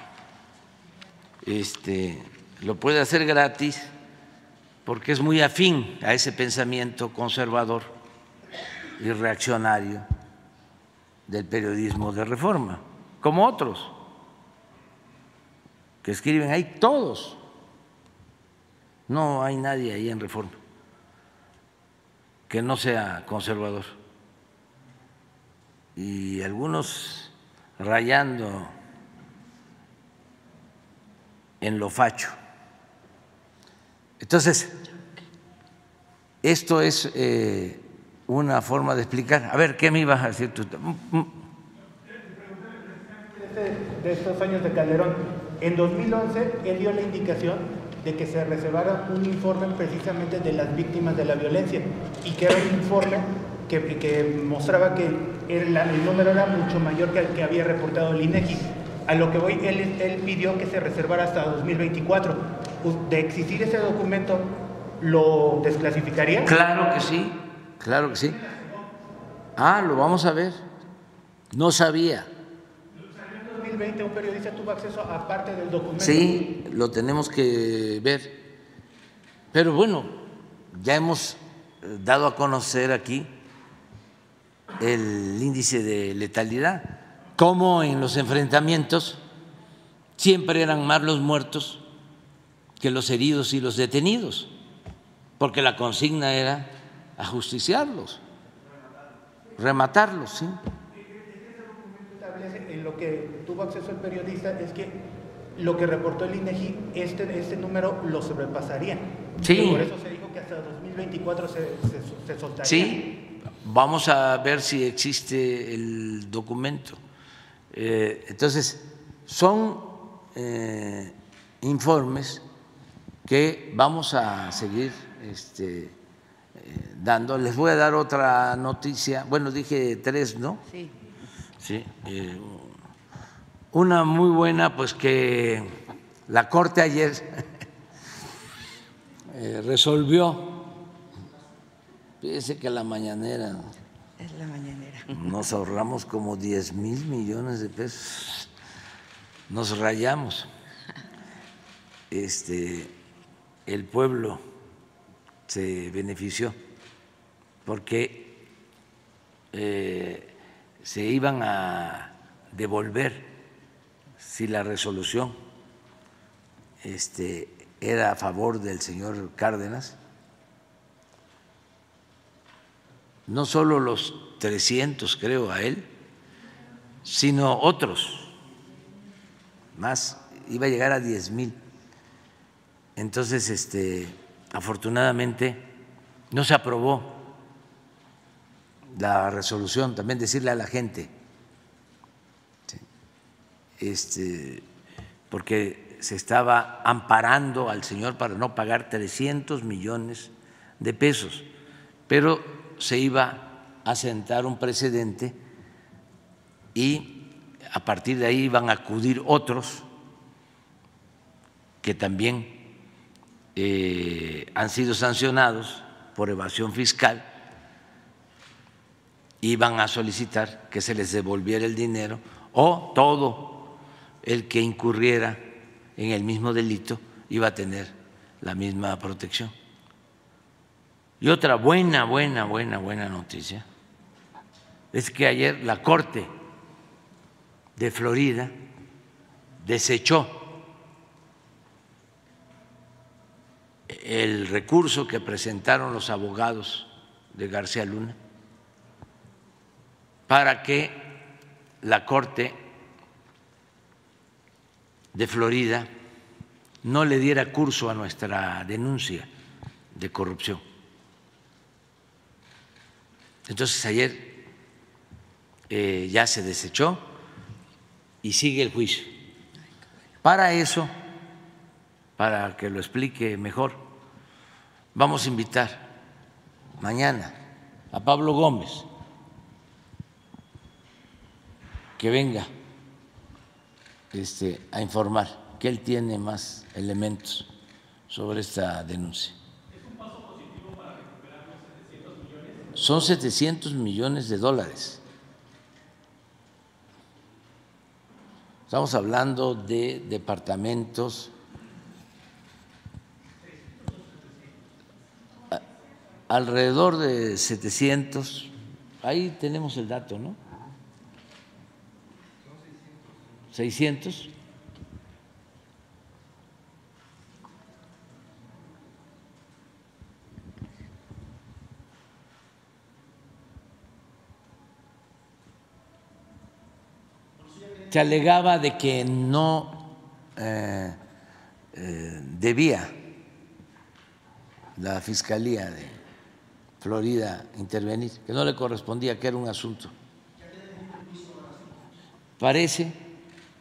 este, lo puede hacer gratis porque es muy afín a ese pensamiento conservador y reaccionario del periodismo de reforma, como otros que escriben ahí, todos. No hay nadie ahí en reforma que no sea conservador. Y algunos rayando en lo facho. Entonces, esto es eh, una forma de explicar. A ver, ¿qué me ibas a decir tú? Mm, mm. De estos años de Calderón, en 2011 él dio la indicación de que se reservara un informe precisamente de las víctimas de la violencia y que era un informe que, mostraba que el, el, número era mucho mayor que el que había reportado el INEGI. A lo que voy, él, él pidió que se reservara hasta 2024. ¿De existir ese documento, lo desclasificaría? Claro que sí, claro que sí. Ah, lo vamos a ver. No sabía. En 2020 un periodista tuvo acceso a parte del documento. Sí, lo tenemos que ver. Pero bueno, ya hemos eh, dado a conocer aquí el índice de letalidad como en los enfrentamientos siempre eran más los muertos que los heridos y los detenidos, porque la consigna era ajusticiarlos, rematarlos. ¿sí? En lo que tuvo acceso el periodista es que lo que reportó el INEGI, este, este número lo sobrepasaría. Sí. por eso se dijo que hasta 2024 se, se soltaría. Sí, vamos a ver si existe el documento. Eh, entonces, son eh, informes que vamos a seguir este, eh, dando. Les voy a dar otra noticia. Bueno, dije tres, ¿no? Sí. Sí. una muy buena, pues que la Corte ayer resolvió. Fíjese que la mañanera. Es la mañanera nos ahorramos como 10 mil millones de pesos, nos rayamos. Este, el pueblo se benefició porque eh, se iban a devolver si la resolución este, era a favor del señor Cárdenas, no solo los 300 creo a él, sino otros, más, iba a llegar a 10 mil. Entonces, este, afortunadamente, no se aprobó la resolución, también decirle a la gente, este, porque se estaba amparando al señor para no pagar 300 millones de pesos, pero se iba a sentar un precedente y a partir de ahí iban a acudir otros que también eh, han sido sancionados por evasión fiscal iban a solicitar que se les devolviera el dinero o todo el que incurriera en el mismo delito iba a tener la misma protección. Y otra buena, buena, buena, buena noticia es que ayer la Corte de Florida desechó el recurso que presentaron los abogados de García Luna para que la Corte de Florida no le diera curso a nuestra denuncia de corrupción. Entonces ayer eh, ya se desechó y sigue el juicio. Para eso, para que lo explique mejor, vamos a invitar mañana a Pablo Gómez que venga este, a informar, que él tiene más elementos sobre esta denuncia. ¿Es un paso positivo para recuperar los 700 millones? Son 700 millones de dólares. Estamos hablando de departamentos alrededor de 700, ahí tenemos el dato, ¿no? 600. Se alegaba de que no eh, eh, debía la Fiscalía de Florida intervenir, que no le correspondía, que era un asunto. Parece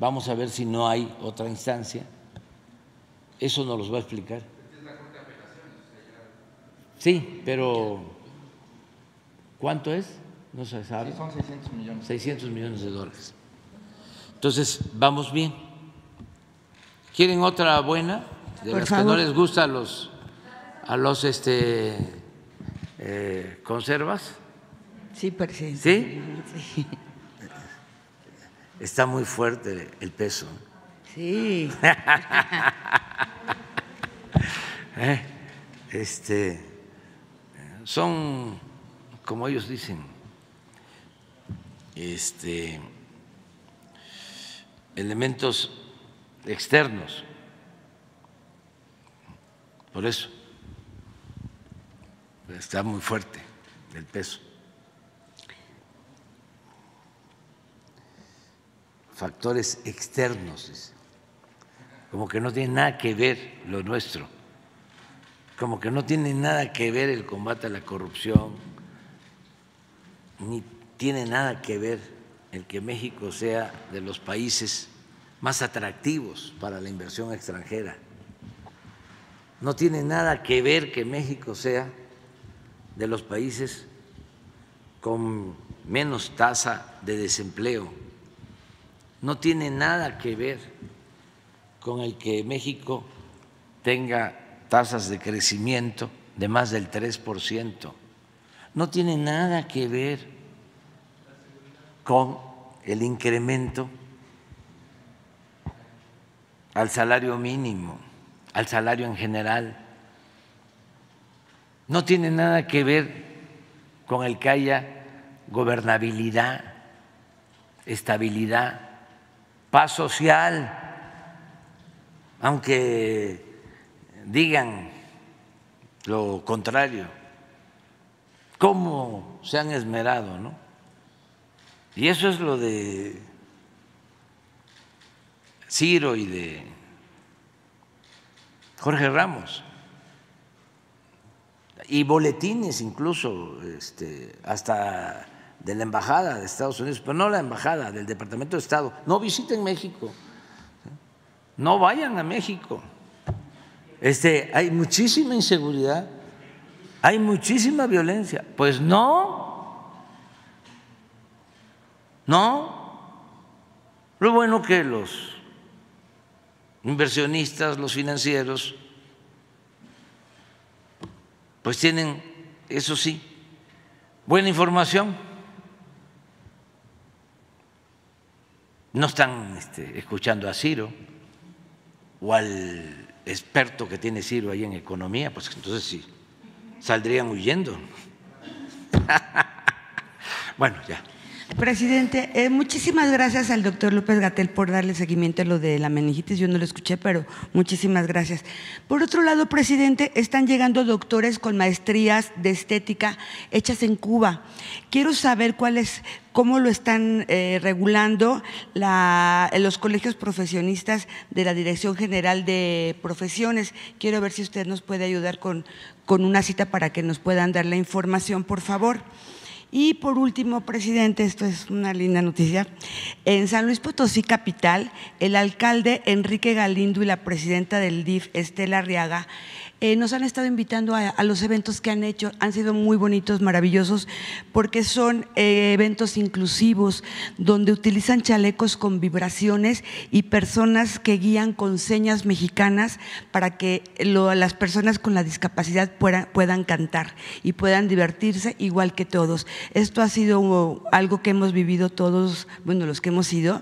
Vamos a ver si no hay otra instancia. Eso nos los va a explicar. Sí, pero ¿cuánto es? No se sabe. son 600 millones. 600 millones de dólares. Entonces, vamos bien. ¿Quieren otra buena? De las que no les gusta a los, a los este, eh, conservas. Sí, presidente. ¿Sí? sí está muy fuerte el peso. Sí. Eh, este, son, como ellos dicen, este, elementos externos. Por eso está muy fuerte el peso. factores externos, como que no tiene nada que ver lo nuestro, como que no tiene nada que ver el combate a la corrupción, ni tiene nada que ver el que México sea de los países más atractivos para la inversión extranjera. No tiene nada que ver que México sea de los países con menos tasa de desempleo no tiene nada que ver con el que México tenga tasas de crecimiento de más del 3%. No tiene nada que ver con el incremento al salario mínimo, al salario en general. No tiene nada que ver con el que haya gobernabilidad, estabilidad paz social, aunque digan lo contrario. ¿Cómo se han esmerado, no? Y eso es lo de Ciro y de Jorge Ramos. Y boletines incluso, este, hasta de la Embajada de Estados Unidos, pero no la Embajada, del Departamento de Estado. No visiten México, no vayan a México. Este, hay muchísima inseguridad, hay muchísima violencia. Pues no, no. Lo bueno que los inversionistas, los financieros, pues tienen, eso sí, buena información. No están este, escuchando a Ciro o al experto que tiene Ciro ahí en economía, pues entonces sí, saldrían huyendo. bueno, ya. Presidente, eh, muchísimas gracias al doctor López Gatel por darle seguimiento a lo de la meningitis. Yo no lo escuché, pero muchísimas gracias. Por otro lado, presidente, están llegando doctores con maestrías de estética hechas en Cuba. Quiero saber cuál es, cómo lo están eh, regulando la, los colegios profesionistas de la Dirección General de Profesiones. Quiero ver si usted nos puede ayudar con, con una cita para que nos puedan dar la información, por favor. Y por último, presidente, esto es una linda noticia, en San Luis Potosí Capital, el alcalde Enrique Galindo y la presidenta del DIF, Estela Arriaga, eh, nos han estado invitando a, los eventos que han hecho, han sido muy bonitos, maravillosos, porque son eh, eventos inclusivos, donde utilizan chalecos con vibraciones y personas que guían con señas mexicanas para que las personas con la discapacidad puedan cantar y puedan divertirse igual que todos. Esto ha sido algo que hemos vivido todos, bueno, los que hemos ido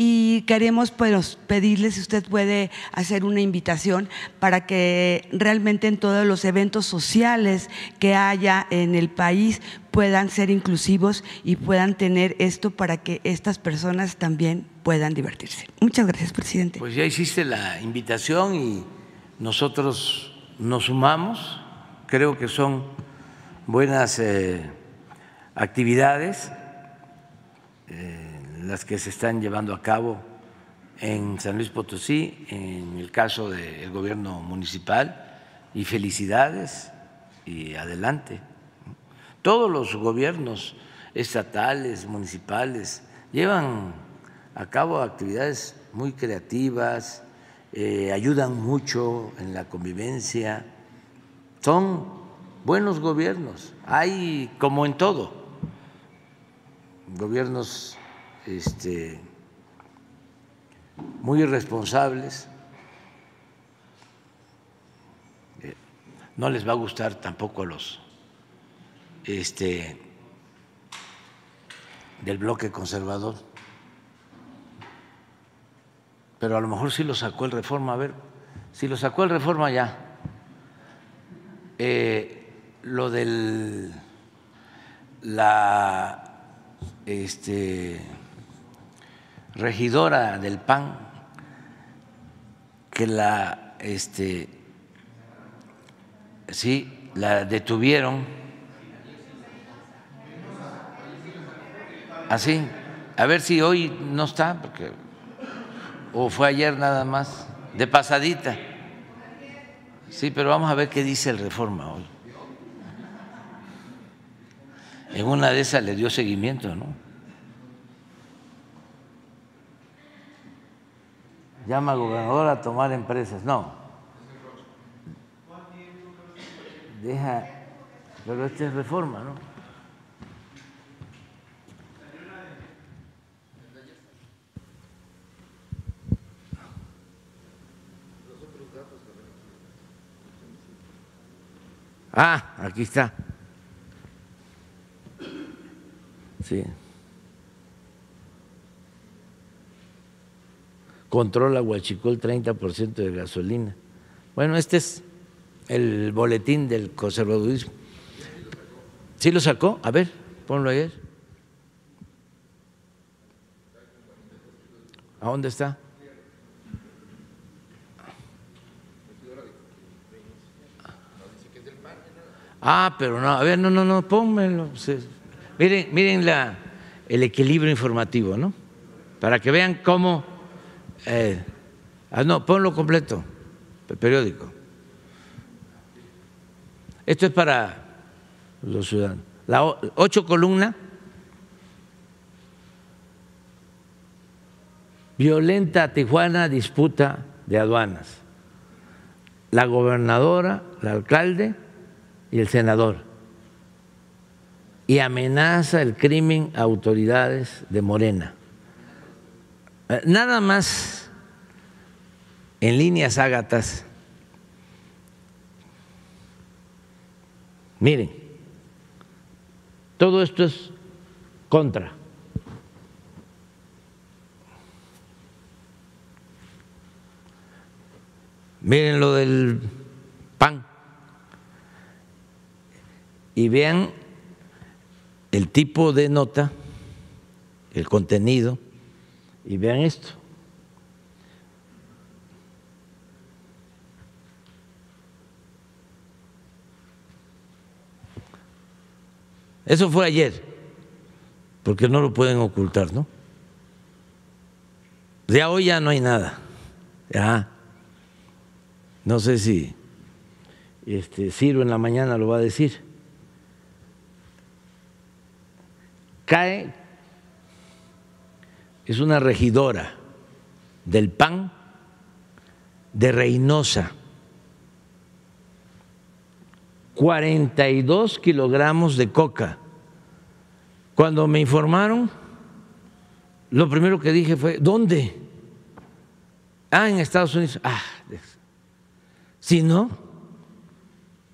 y queremos pues, pedirle si usted puede hacer una invitación para que realmente en todos los eventos sociales que haya en el país puedan ser inclusivos y puedan tener esto para que estas personas también puedan divertirse. Muchas gracias, presidente. Pues ya hiciste la invitación y nosotros nos sumamos. Creo que son buenas eh, actividades. Eh, las que se están llevando a cabo en San Luis Potosí, en el caso del gobierno municipal, y felicidades y adelante. Todos los gobiernos estatales, municipales, llevan a cabo actividades muy creativas, eh, ayudan mucho en la convivencia, son buenos gobiernos, hay como en todo, gobiernos este, muy irresponsables. Eh, no les va a gustar tampoco a los este, del bloque conservador, pero a lo mejor sí lo sacó el reforma. A ver, si lo sacó el reforma ya. Eh, lo del la este regidora del PAN que la este sí la detuvieron. Así a ver si hoy no está porque o fue ayer nada más de pasadita. Sí pero vamos a ver qué dice el Reforma hoy. En una de esas le dio seguimiento no llama gobernador a tomar empresas. No. Deja, pero esta es reforma, ¿no? Ah, aquí está. Sí. Controla Huachicol 30% de gasolina. Bueno, este es el boletín del conservadurismo. ¿Sí lo sacó? A ver, ponlo ayer. ¿A dónde está? Ah, pero no, a ver, no, no, no, pónmelo. Miren, miren la, el equilibrio informativo, ¿no? Para que vean cómo eh, ah, no, ponlo completo. periódico. Esto es para los ciudadanos. La ocho columnas. Violenta Tijuana disputa de aduanas. La gobernadora, el alcalde y el senador. Y amenaza el crimen a autoridades de Morena. Eh, nada más en líneas ágatas. Miren, todo esto es contra. Miren lo del pan y vean el tipo de nota, el contenido, y vean esto. Eso fue ayer, porque no lo pueden ocultar, ¿no? De hoy ya no hay nada. Ya. No sé si este, Ciro en la mañana lo va a decir. Cae, es una regidora del PAN de Reynosa. 42 kilogramos de coca. Cuando me informaron, lo primero que dije fue, ¿dónde? Ah, en Estados Unidos. Ah, si no,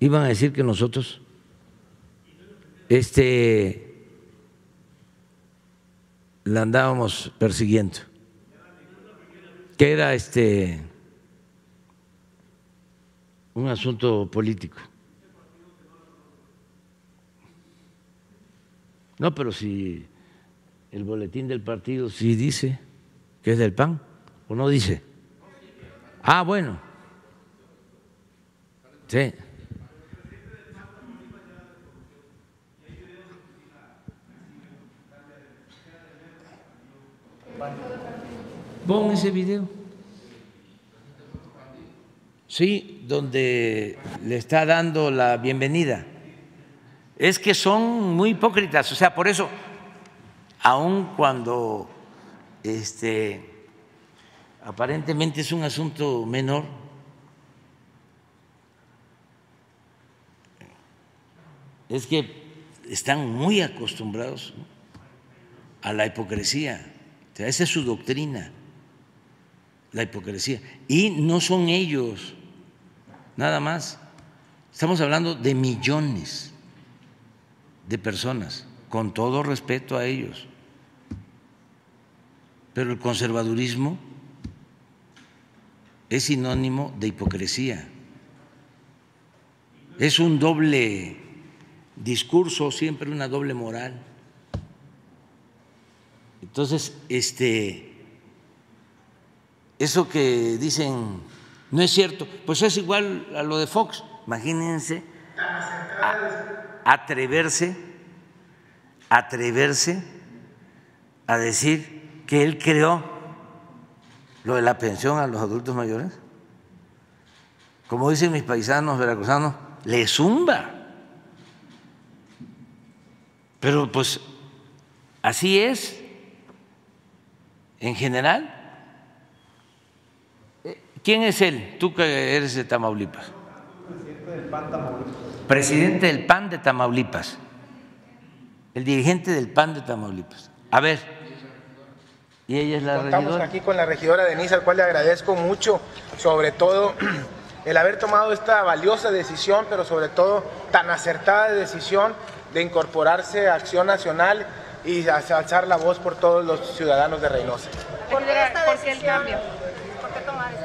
iban a decir que nosotros este, la andábamos persiguiendo, que era este un asunto político. No, pero si el boletín del partido sí dice que es del PAN, o no dice. Ah, bueno. Sí. Pon ese video. Sí, donde le está dando la bienvenida es que son muy hipócritas. O sea, por eso, aun cuando este, aparentemente es un asunto menor, es que están muy acostumbrados a la hipocresía. O sea, esa es su doctrina, la hipocresía. Y no son ellos, nada más. Estamos hablando de millones de personas, con todo respeto a ellos. Pero el conservadurismo es sinónimo de hipocresía. Es un doble discurso, siempre una doble moral. Entonces, este eso que dicen no es cierto, pues es igual a lo de Fox. Imagínense atreverse, atreverse a decir que él creó lo de la pensión a los adultos mayores? Como dicen mis paisanos veracruzanos, le zumba. Pero pues así es en general. ¿Quién es él? Tú que eres de Tamaulipas. Presidente del PAN Tamaulipas presidente del PAN de Tamaulipas, el dirigente del PAN de Tamaulipas. A ver, y ella es la Estamos aquí con la regidora Denise, al cual le agradezco mucho, sobre todo el haber tomado esta valiosa decisión, pero sobre todo tan acertada decisión de incorporarse a Acción Nacional y alzar la voz por todos los ciudadanos de Reynosa. ¿Por qué, el cambio? ¿Por qué tomar esta decisión?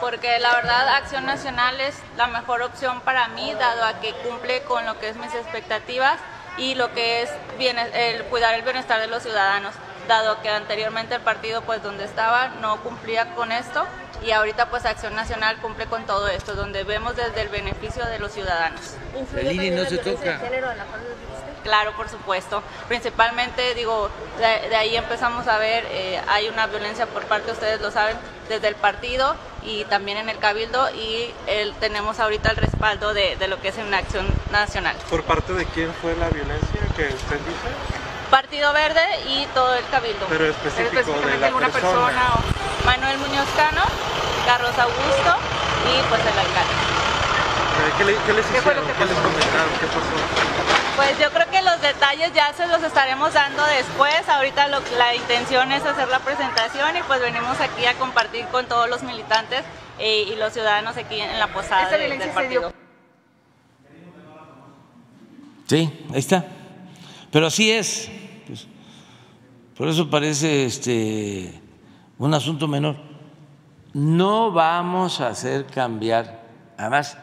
Porque la verdad Acción Nacional es la mejor opción para mí, dado a que cumple con lo que es mis expectativas y lo que es el cuidar el bienestar de los ciudadanos, dado que anteriormente el partido pues donde estaba no cumplía con esto y ahorita pues Acción Nacional cumple con todo esto, donde vemos desde el beneficio de los ciudadanos. El INE no se toca. Claro, por supuesto. Principalmente, digo, de, ahí empezamos a ver, eh, hay una violencia por parte, ustedes lo saben, desde el partido y también en el cabildo y el, tenemos ahorita el respaldo de, lo que es una acción nacional. ¿Por parte de quién fue la violencia que usted dice? Partido Verde y todo el cabildo. Pero específico de la persona. persona Manuel Muñoz Cano, Carlos Augusto y pues el alcalde. ¿Qué, les hicieron? ¿Qué, les comentaron? ¿Qué pasó? Pues yo creo que los detalles ya se los estaremos dando después. Ahorita la intención es hacer la presentación y pues venimos aquí a compartir con todos los militantes eh, y los ciudadanos aquí en la posada del partido. Sí, ahí está. Pero así es. Pues, por eso parece este un asunto menor. No vamos a hacer cambiar. Además,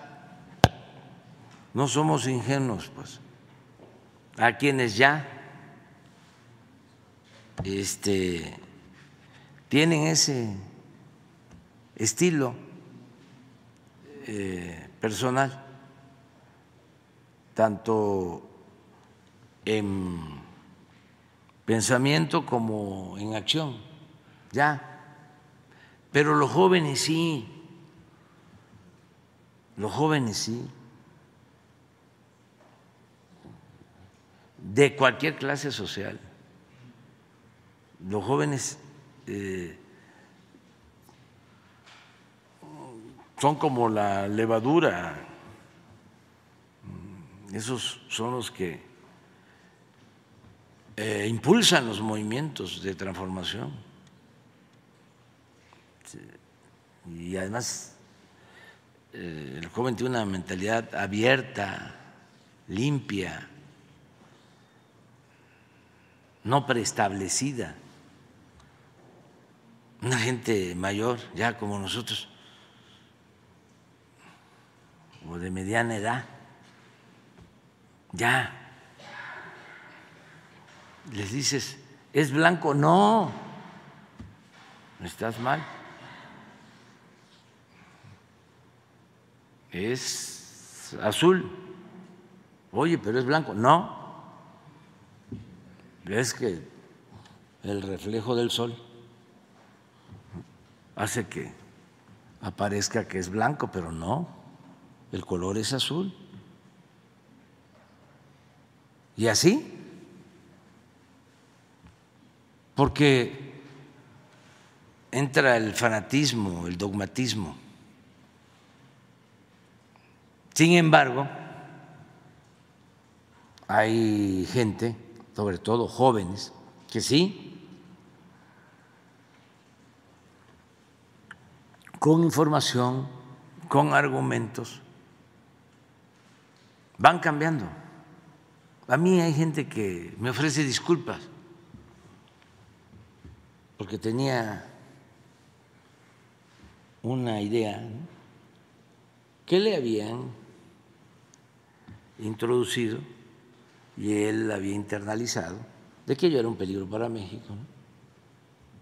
no somos ingenuos, pues a quienes ya este, tienen ese estilo eh, personal, tanto en pensamiento como en acción, ya. Pero los jóvenes sí, los jóvenes sí. De cualquier clase social. Los jóvenes eh, son como la levadura, esos son los que eh, impulsan los movimientos de transformación. Y además eh, el joven tiene una mentalidad abierta, limpia, no preestablecida. Una gente mayor, ya como nosotros, o de mediana edad, ya les dices, ¿es blanco? No, estás mal. Es azul. Oye, pero es blanco. No, es que el reflejo del sol hace que aparezca que es blanco, pero no, el color es azul. Y así, porque entra el fanatismo, el dogmatismo. Sin embargo, hay gente sobre todo jóvenes, que sí, con información, con argumentos, van cambiando. A mí hay gente que me ofrece disculpas porque tenía una idea que le habían introducido y él había internalizado de que yo era un peligro para México.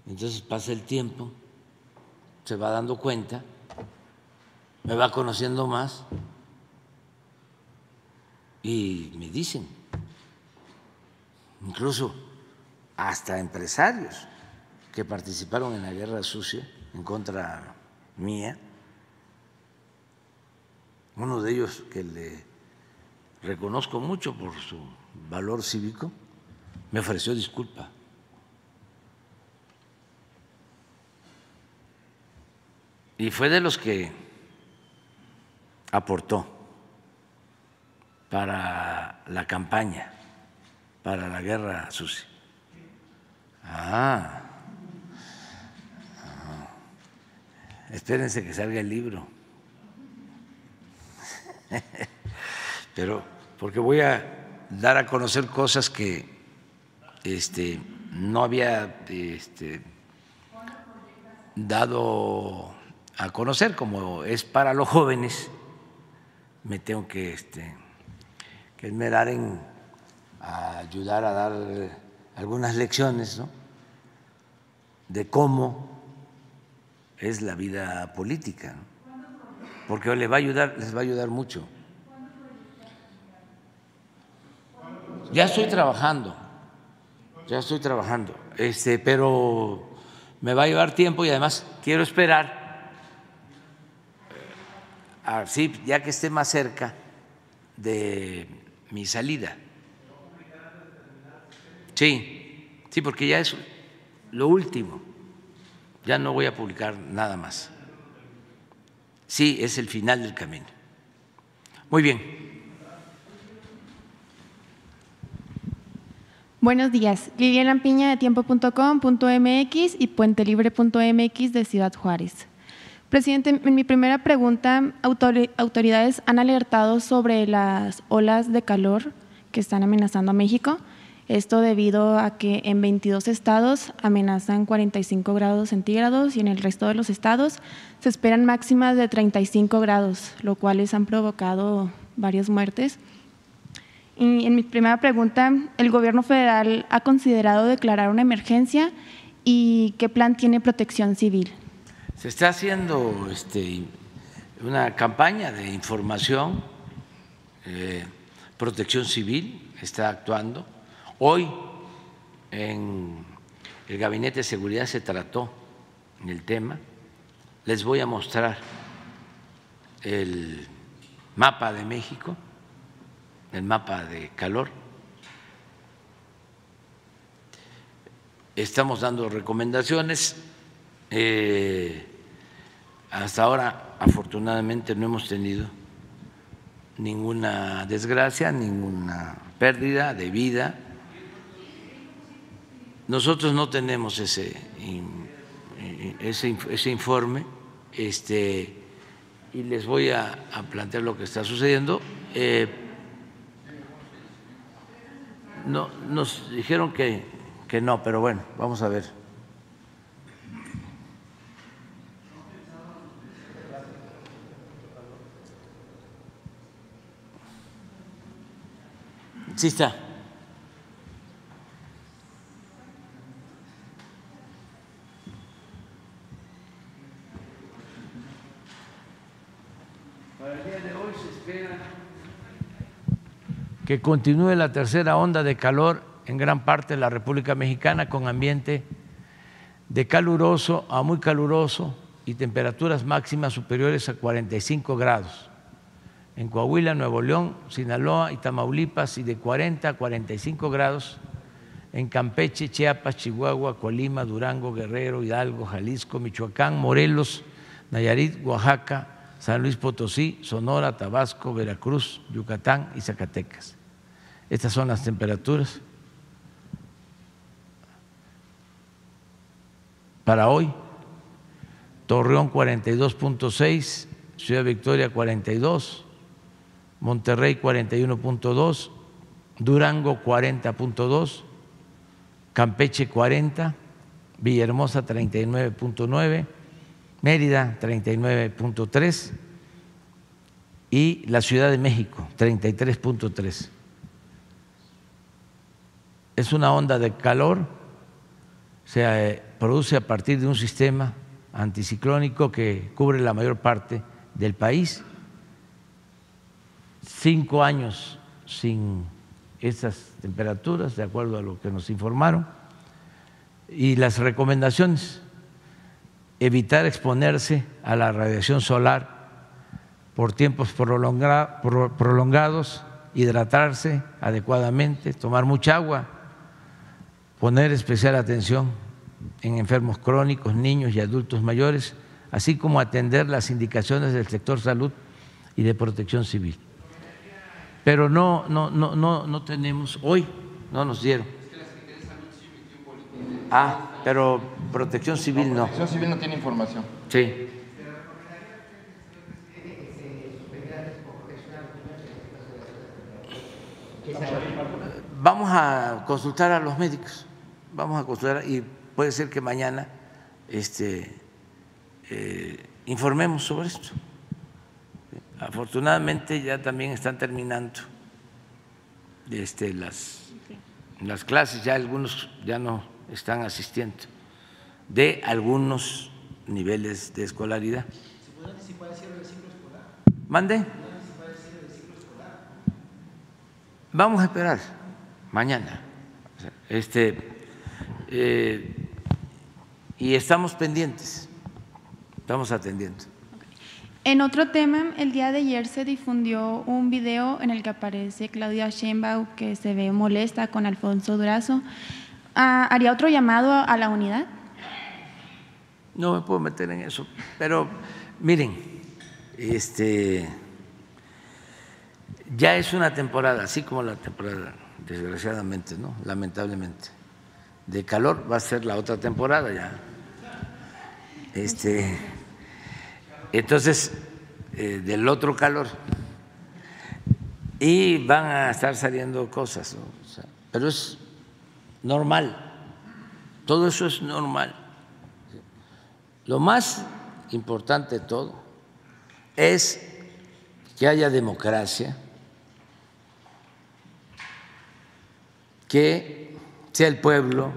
Entonces pasa el tiempo, se va dando cuenta, me va conociendo más y me dicen, incluso hasta empresarios que participaron en la guerra sucia en contra mía, uno de ellos que le reconozco mucho por su valor cívico, me ofreció disculpa. Y fue de los que aportó para la campaña, para la guerra sucia. Ah, ah. espérense que salga el libro. Pero porque voy a dar a conocer cosas que este, no había este, dado a conocer, como es para los jóvenes, me tengo que, este, que esmerar en ayudar a dar algunas lecciones de cómo es la vida política, porque les va a ayudar, les va a ayudar mucho. Ya estoy trabajando, ya estoy trabajando, este, pero me va a llevar tiempo y además quiero esperar, así ya que esté más cerca de mi salida. Sí, sí, porque ya es lo último, ya no voy a publicar nada más. Sí, es el final del camino. Muy bien. Buenos días. Liliana Piña de tiempo.com.mx y puentelibre.mx de Ciudad Juárez. Presidente, en mi primera pregunta, autoridades han alertado sobre las olas de calor que están amenazando a México. Esto debido a que en 22 estados amenazan 45 grados centígrados y en el resto de los estados se esperan máximas de 35 grados, lo cuales han provocado varias muertes. En mi primera pregunta, ¿el gobierno federal ha considerado declarar una emergencia y qué plan tiene protección civil? Se está haciendo este, una campaña de información, eh, protección civil está actuando. Hoy en el Gabinete de Seguridad se trató el tema. Les voy a mostrar el mapa de México el mapa de calor. Estamos dando recomendaciones. Eh, hasta ahora, afortunadamente, no hemos tenido ninguna desgracia, ninguna pérdida de vida. Nosotros no tenemos ese, ese, informe este, y les voy a, plantear lo que está sucediendo. Eh, no, nos dijeron que, que no, pero bueno, vamos a ver. Sí está. Que continúe la tercera onda de calor en gran parte de la República Mexicana con ambiente de caluroso a muy caluroso y temperaturas máximas superiores a 45 grados. En Coahuila, Nuevo León, Sinaloa y Tamaulipas y de 40 a 45 grados en Campeche, Chiapas, Chihuahua, Colima, Durango, Guerrero, Hidalgo, Jalisco, Michoacán, Morelos, Nayarit, Oaxaca, San Luis Potosí, Sonora, Tabasco, Veracruz, Yucatán y Zacatecas. Estas son las temperaturas. Para hoy, Torreón 42.6, Ciudad Victoria 42, Monterrey 41.2, Durango 40.2, Campeche 40, Villahermosa 39.9, Mérida 39.3 y la Ciudad de México 33.3 es una onda de calor, se eh, produce a partir de un sistema anticiclónico que cubre la mayor parte del país. Cinco años sin estas temperaturas, de acuerdo a lo que nos informaron, y las recomendaciones, evitar exponerse a la radiación solar por tiempos prolongados, hidratarse adecuadamente, tomar mucha agua poner especial atención en enfermos crónicos, niños y adultos mayores, así como atender las indicaciones del sector salud y de protección civil. Pero no, no, no, no, no tenemos, hoy no nos dieron. Ah, pero protección civil no. Protección civil no tiene información. Sí. Vamos a consultar a los médicos vamos a considerar y puede ser que mañana este, eh, informemos sobre esto. Afortunadamente ya también están terminando este, las, las clases, ya algunos ya no están asistiendo, de algunos niveles de escolaridad. ¿Se puede anticipar el cierre del ciclo escolar? ¿Mande? Vamos a esperar mañana. Este, eh, y estamos pendientes, estamos atendiendo. En otro tema, el día de ayer se difundió un video en el que aparece Claudia Sheinbaum que se ve molesta con Alfonso Durazo. Ah, ¿Haría otro llamado a la unidad? No me puedo meter en eso, pero miren, este ya es una temporada, así como la temporada, desgraciadamente, ¿no? Lamentablemente. De calor va a ser la otra temporada ya. Este, entonces, eh, del otro calor. Y van a estar saliendo cosas, pero es normal. Todo eso es normal. Lo más importante de todo es que haya democracia que sea el pueblo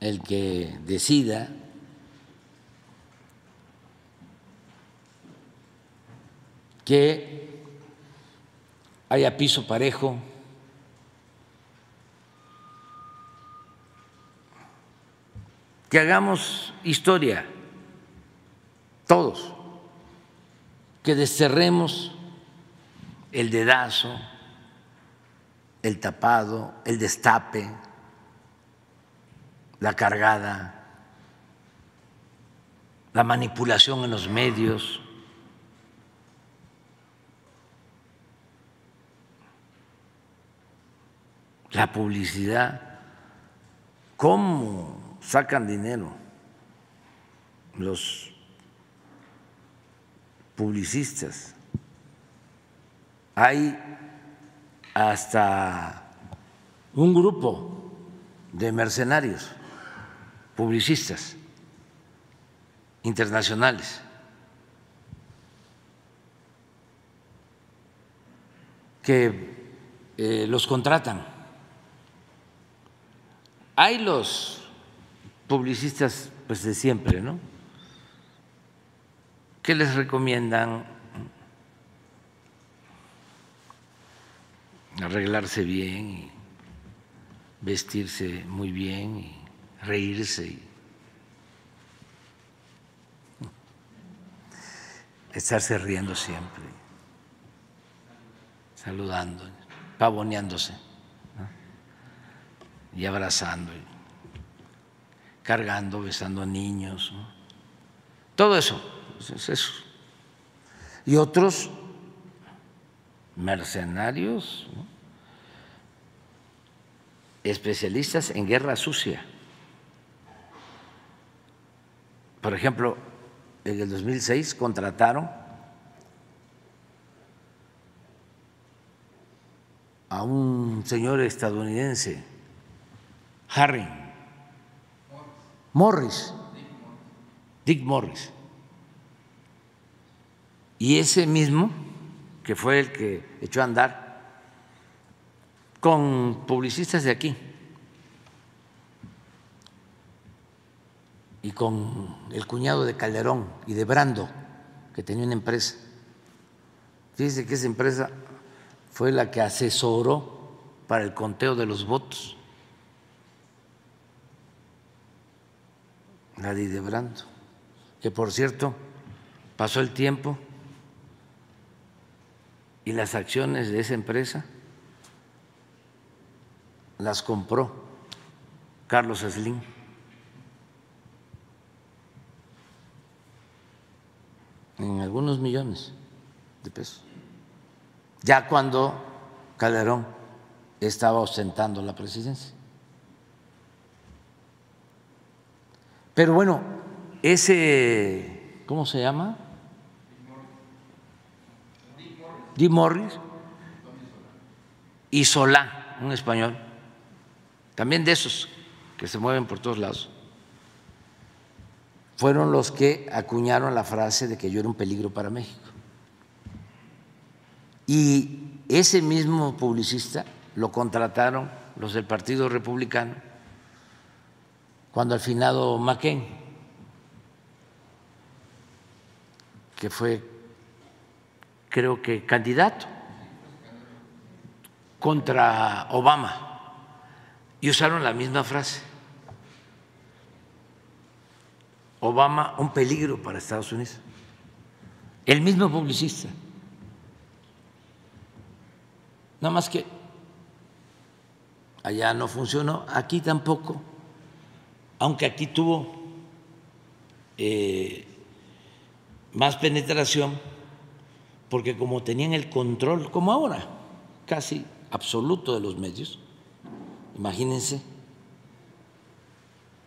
el que decida que haya piso parejo, que hagamos historia, todos, que desterremos el dedazo, el tapado, el destape, la cargada, la manipulación en los medios. La publicidad, cómo sacan dinero los publicistas. Hay hasta un grupo de mercenarios, publicistas internacionales. que eh, los contratan. Hay los publicistas pues de siempre, ¿no? Que les recomiendan arreglarse bien y vestirse muy bien y reírse y estarse riendo siempre, saludando, pavoneándose y abrazando, cargando, besando a niños, todo eso, es eso. Y otros mercenarios, especialistas en guerra sucia. Por ejemplo, en el 2006 contrataron a un señor estadounidense, Harry Morris, Dick Morris, y ese mismo que fue el que echó a andar con publicistas de aquí y con el cuñado de Calderón y de Brando, que tenía una empresa. Fíjese que esa empresa fue la que asesoró para el conteo de los votos, la de Brando, que por cierto pasó el tiempo y las acciones de esa empresa las compró Carlos Slim. En algunos millones de pesos. Ya cuando Calderón estaba ostentando la presidencia. Pero bueno, ese, ¿cómo se llama? Di Morris y Solá, un español, también de esos que se mueven por todos lados, fueron los que acuñaron la frase de que yo era un peligro para México. Y ese mismo publicista lo contrataron los del Partido Republicano cuando al finado Maquén, que fue creo que candidato contra Obama, y usaron la misma frase. Obama un peligro para Estados Unidos. El mismo publicista. Nada más que allá no funcionó, aquí tampoco, aunque aquí tuvo eh, más penetración, porque como tenían el control, como ahora, casi absoluto de los medios, imagínense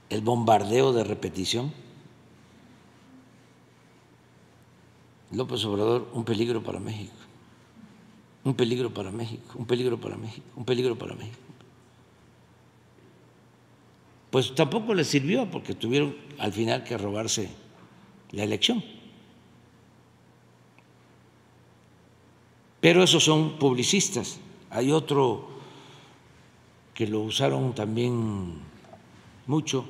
el bombardeo de repetición. López Obrador, un peligro para México, un peligro para México, un peligro para México, un peligro para México. Pues tampoco les sirvió porque tuvieron al final que robarse la elección. Pero esos son publicistas. Hay otro que lo usaron también mucho,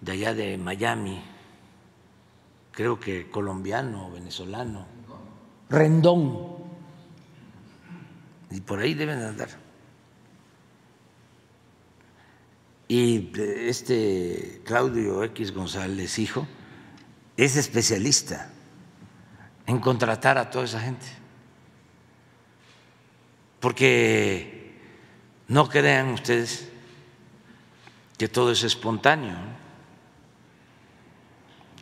de allá de Miami, creo que colombiano, venezolano, Rendón, y por ahí deben andar. Y este Claudio X González, hijo, es especialista en contratar a toda esa gente. Porque no crean ustedes que todo es espontáneo.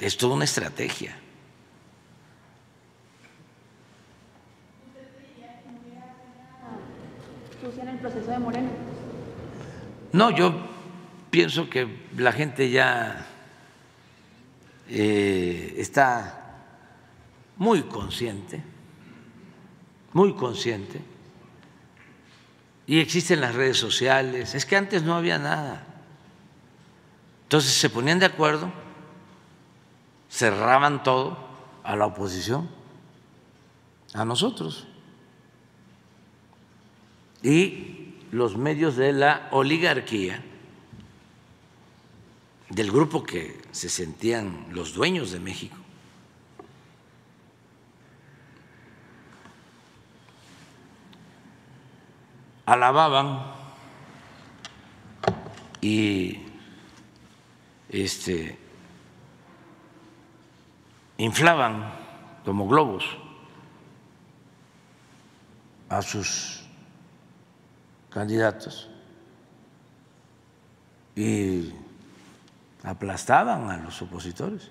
Es toda una estrategia. el proceso de Moreno? No, yo pienso que la gente ya eh, está muy consciente, muy consciente, y existen las redes sociales, es que antes no había nada. Entonces se ponían de acuerdo, cerraban todo a la oposición, a nosotros. Y los medios de la oligarquía, del grupo que se sentían los dueños de México, alababan y este, inflaban como globos a sus candidatos y aplastaban a los opositores.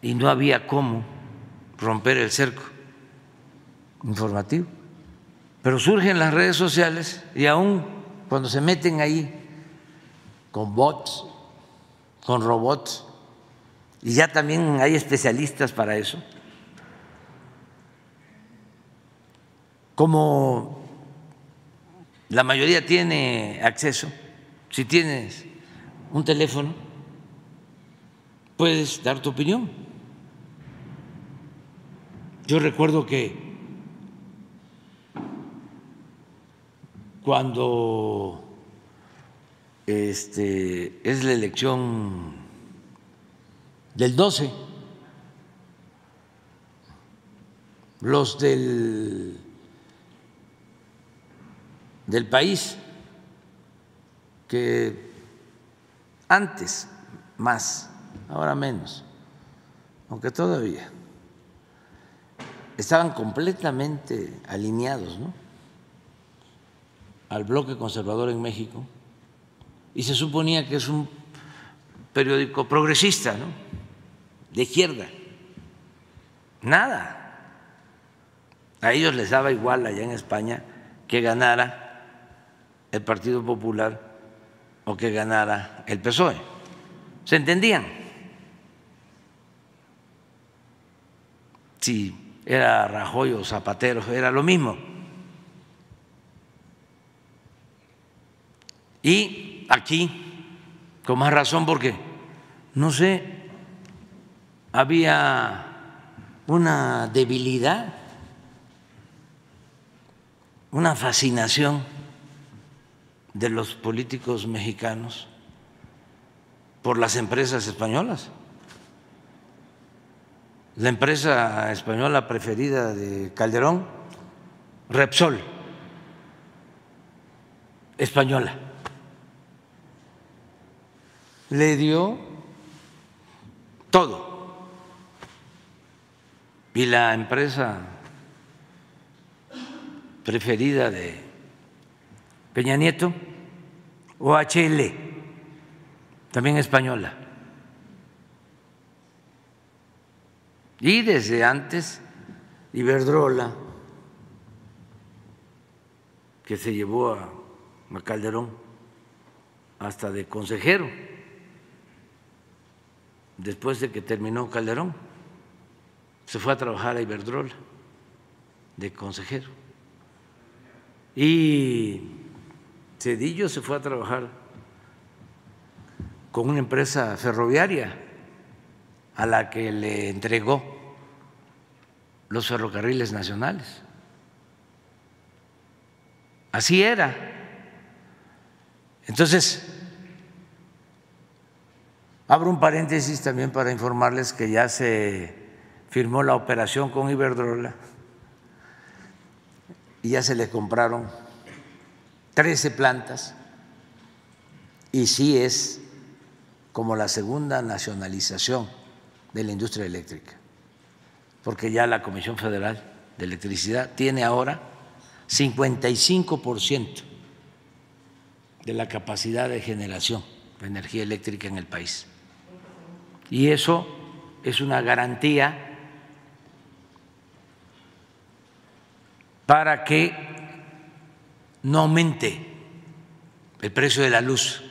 Y no había cómo romper el cerco informativo. Pero surgen las redes sociales y aún cuando se meten ahí con bots, con robots, y ya también hay especialistas para eso, como la mayoría tiene acceso, si tienes un teléfono, puedes dar tu opinión. Yo recuerdo que cuando este, es la elección del 12, los del, del país que antes más, ahora menos, aunque todavía estaban completamente alineados, ¿no? Al bloque conservador en México y se suponía que es un periódico progresista, ¿no? de izquierda. Nada. A ellos les daba igual allá en España que ganara el Partido Popular o que ganara el PSOE. ¿Se entendían? Si era Rajoy o Zapatero, era lo mismo. Y aquí, con más razón, porque, no sé, había una debilidad, una fascinación de los políticos mexicanos por las empresas españolas. La empresa española preferida de Calderón, Repsol, española, le dio todo. Y la empresa preferida de Peña Nieto, OHL, también española. Y desde antes, Iberdrola, que se llevó a, Calderón hasta de consejero, después de que terminó Calderón, se fue a trabajar a Iberdrola de consejero. Y Cedillo se fue a trabajar con una empresa ferroviaria a la que le entregó los ferrocarriles nacionales. Así era. Entonces, abro un paréntesis también para informarles que ya se firmó la operación con Iberdrola y ya se le compraron 13 plantas y sí es como la segunda nacionalización de la industria eléctrica, porque ya la Comisión Federal de Electricidad tiene ahora 55% de la capacidad de generación de energía eléctrica en el país. Y eso es una garantía para que no aumente el precio de la luz,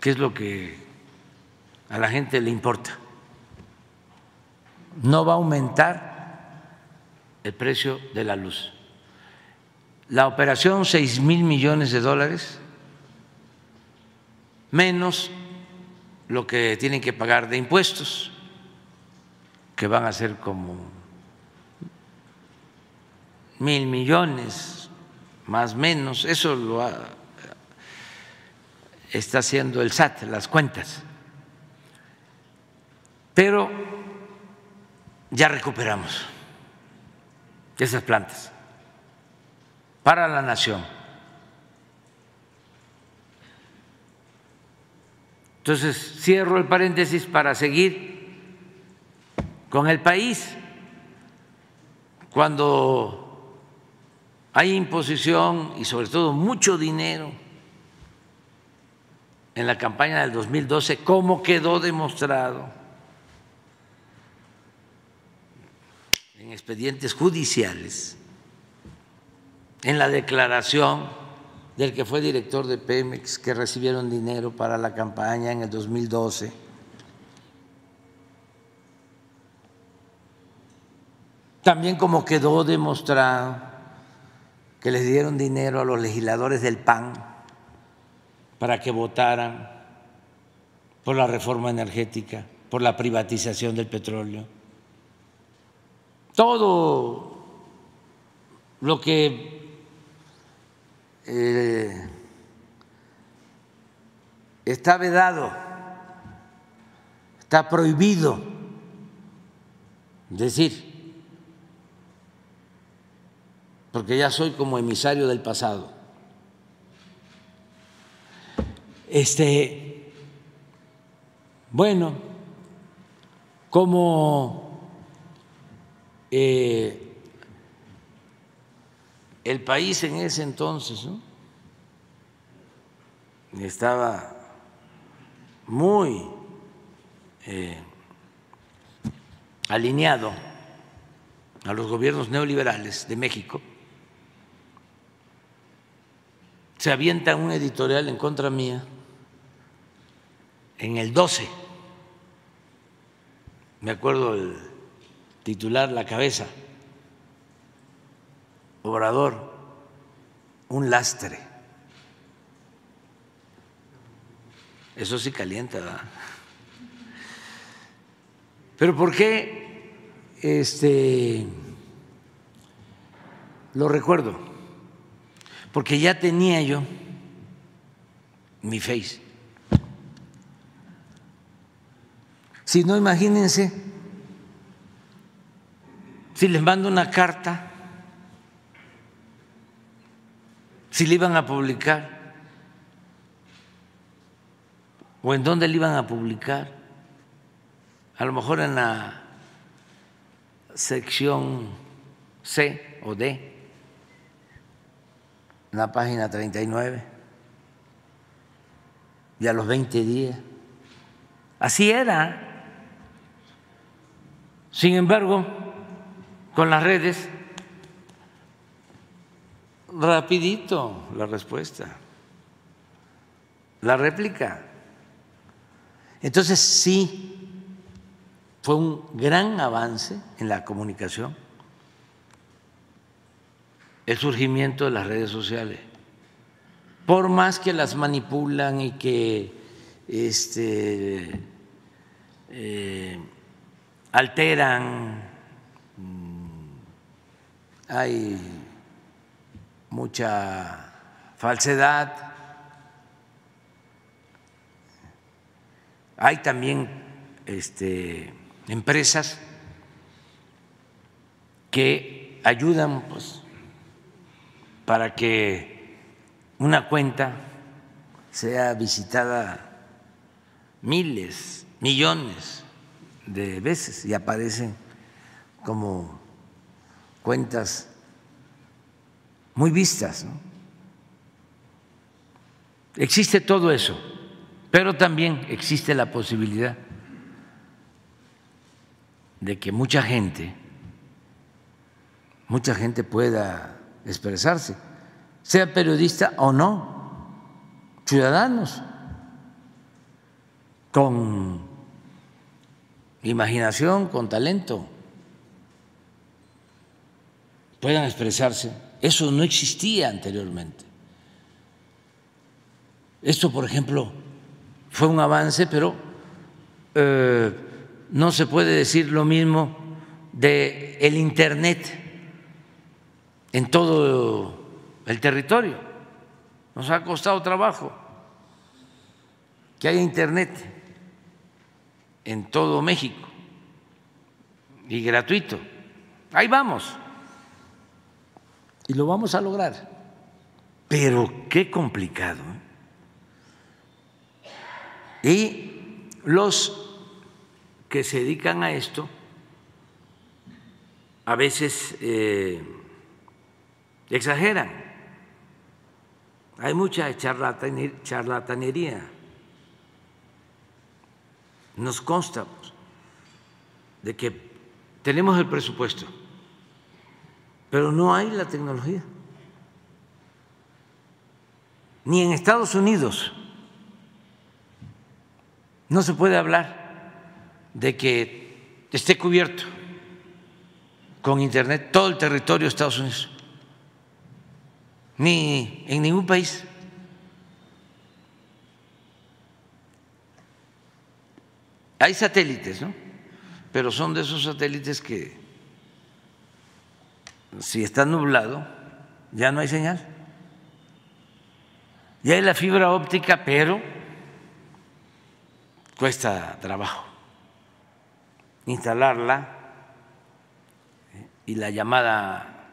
que es lo que a la gente le importa. No va a aumentar el precio de la luz. La operación, seis mil millones de dólares, menos lo que tienen que pagar de impuestos, que van a ser como mil millones más menos, eso lo está haciendo el SAT, las cuentas. Pero ya recuperamos esas plantas para la nación. Entonces, cierro el paréntesis para seguir con el país. Cuando hay imposición y sobre todo mucho dinero en la campaña del 2012, como quedó demostrado en expedientes judiciales, en la declaración del que fue director de Pemex, que recibieron dinero para la campaña en el 2012. También como quedó demostrado que les dieron dinero a los legisladores del PAN para que votaran por la reforma energética, por la privatización del petróleo. Todo lo que eh, está vedado, está prohibido decir porque ya soy como emisario del pasado. Este, bueno, como eh, el país en ese entonces estaba muy eh, alineado a los gobiernos neoliberales de México, se avienta un editorial en contra mía en el 12. Me acuerdo el titular La cabeza. Obrador, un lastre. Eso sí calienta, ¿verdad? Pero ¿por qué este lo recuerdo? porque ya tenía yo mi face. Si no, imagínense, si les mando una carta, si le iban a publicar, o en dónde le iban a publicar, a lo mejor en la sección C o D, en la página 39, y a los 20 días. Así era. Sin embargo, con las redes, rapidito la respuesta, la réplica. Entonces sí, fue un gran avance en la comunicación el surgimiento de las redes sociales. Por más que las manipulan y que este, eh, alteran, mm, hay mucha falsedad, hay también este, empresas que ayudan pues, para que una cuenta sea visitada miles, millones de veces y aparecen como cuentas muy vistas. Existe todo eso, pero también existe la posibilidad de que mucha gente, mucha gente pueda expresarse, sea periodista o no, ciudadanos con imaginación, con talento, puedan expresarse. Eso no existía anteriormente. Esto, por ejemplo, fue un avance, pero eh, no se puede decir lo mismo de Internet en todo el territorio. Nos ha costado trabajo que haya Internet en todo México y gratuito. Ahí vamos. Y lo vamos a lograr. Pero qué complicado. Y los que se dedican a esto, a veces eh, exageran. Hay mucha charlatanería nos consta de que tenemos el presupuesto, pero no hay la tecnología. Ni en Estados Unidos no se puede hablar de que esté cubierto con Internet todo el territorio de Estados Unidos, ni en ningún país. Hay satélites, ¿no? Pero son de esos satélites que si está nublado ya no hay señal. Ya hay la fibra óptica, pero cuesta trabajo instalarla y la llamada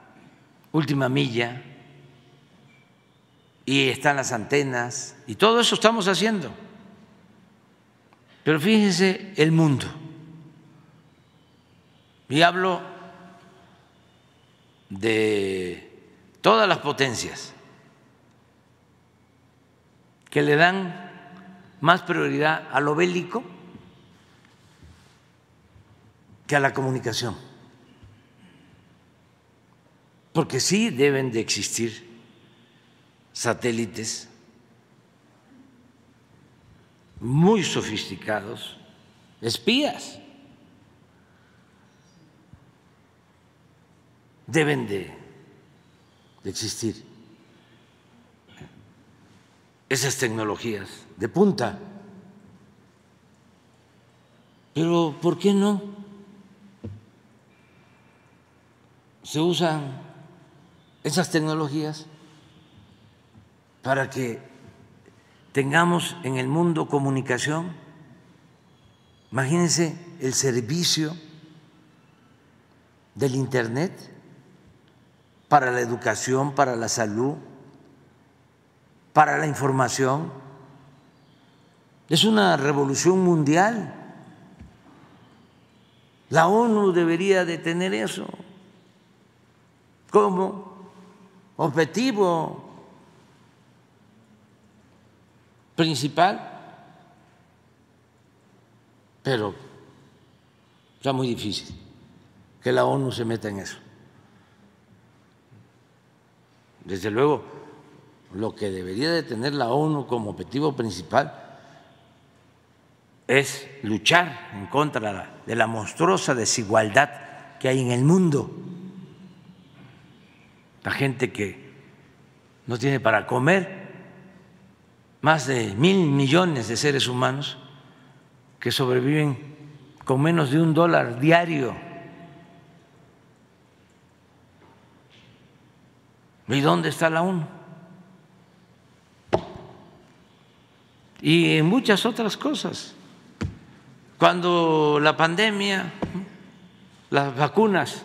última milla y están las antenas y todo eso estamos haciendo. Pero fíjense el mundo. Y hablo de todas las potencias que le dan más prioridad a lo bélico que a la comunicación. Porque sí deben de existir satélites muy sofisticados, espías. Deben de, existir esas tecnologías de punta. Pero ¿por qué no se usan esas tecnologías para que tengamos en el mundo comunicación. Imagínense el servicio del Internet para la educación, para la salud, para la información. Es una revolución mundial. La ONU debería de tener eso como objetivo principal, pero está muy difícil que la ONU se meta en eso. Desde luego, lo que debería de tener la ONU como objetivo principal es luchar en contra de la monstruosa desigualdad que hay en el mundo. La gente que no tiene para comer, más de mil millones de seres humanos que sobreviven con menos de un dólar diario. ¿Y dónde está la ONU? Y en muchas otras cosas. Cuando la pandemia, las vacunas,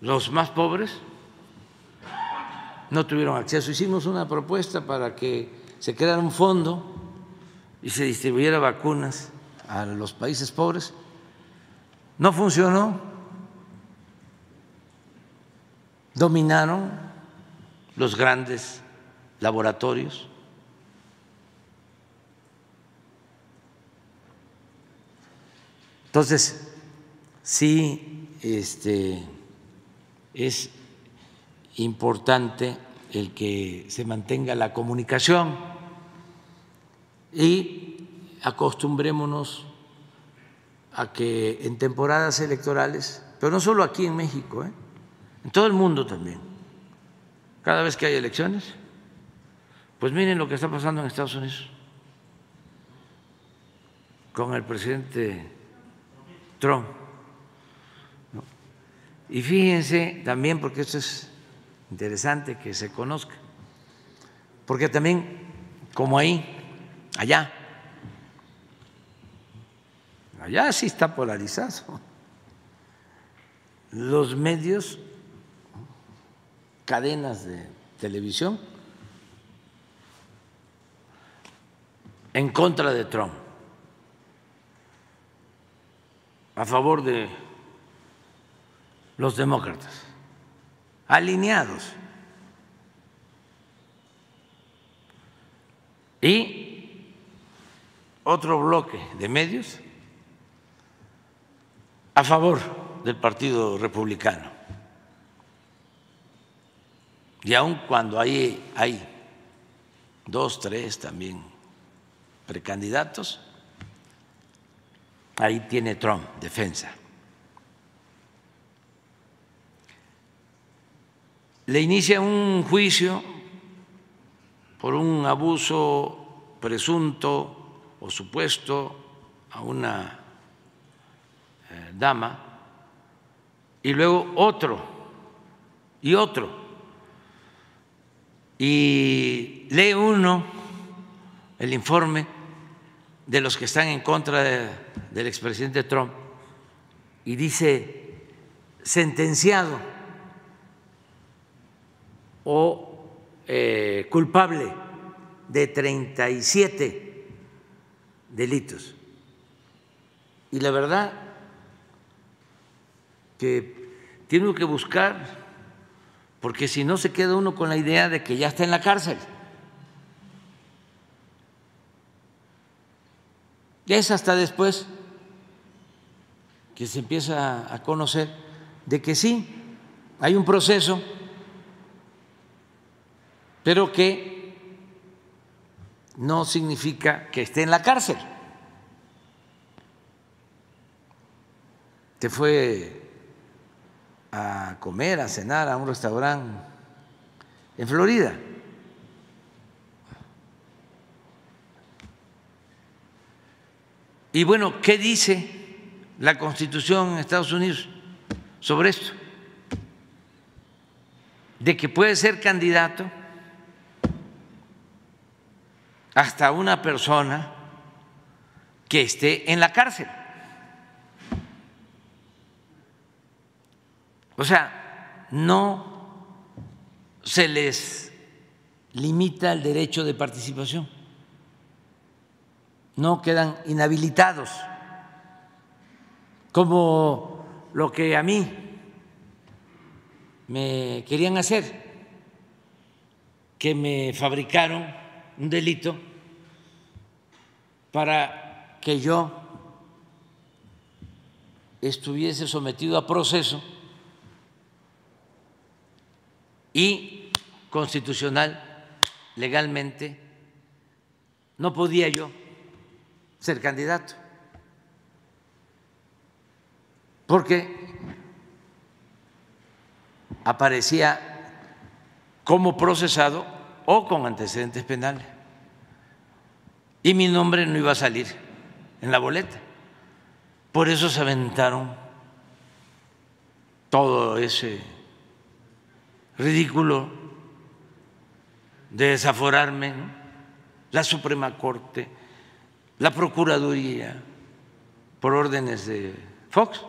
los más pobres no tuvieron acceso. Hicimos una propuesta para que se creara un fondo y se distribuyera vacunas a los países pobres. No funcionó. Dominaron los grandes laboratorios. Entonces, sí, este, es importante el que se mantenga la comunicación y acostumbrémonos a que en temporadas electorales, pero no solo aquí en México, ¿eh? En todo el mundo también, cada vez que hay elecciones, pues miren lo que está pasando en Estados Unidos con el presidente Trump. Y fíjense también, porque esto es interesante que se conozca, porque también, como ahí, allá, allá sí está polarizado, los medios, cadenas de televisión, en contra de Trump, a favor de los demócratas, alineados. Y otro bloque de medios a favor del Partido Republicano. Y aun cuando hay, hay dos, tres también precandidatos, ahí tiene Trump defensa. le inicia un juicio por un abuso presunto o supuesto a una eh, dama y luego otro y otro. Y lee uno el informe de los que están en contra del expresidente Trump y dice sentenciado o eh, culpable de 37 delitos. Y la verdad que tiene que buscar, porque si no se queda uno con la idea de que ya está en la cárcel. Es hasta después que se empieza a conocer de que sí, hay un proceso pero que no significa que esté en la cárcel. Te fue a comer, a cenar a un restaurante en Florida. Y bueno, ¿qué dice la Constitución en Estados Unidos sobre esto? De que puede ser candidato hasta una persona que esté en la cárcel. O sea, no se les limita el derecho de participación, no quedan inhabilitados, como lo que a mí me querían hacer, que me fabricaron un delito para que yo estuviese sometido a proceso y constitucional, legalmente, no podía yo ser candidato, porque aparecía como procesado o con antecedentes penales. Y mi nombre no iba a salir en la boleta. Por eso se aventaron todo ese ridículo de desaforarme, la Suprema Corte, la Procuraduría, por órdenes de Fox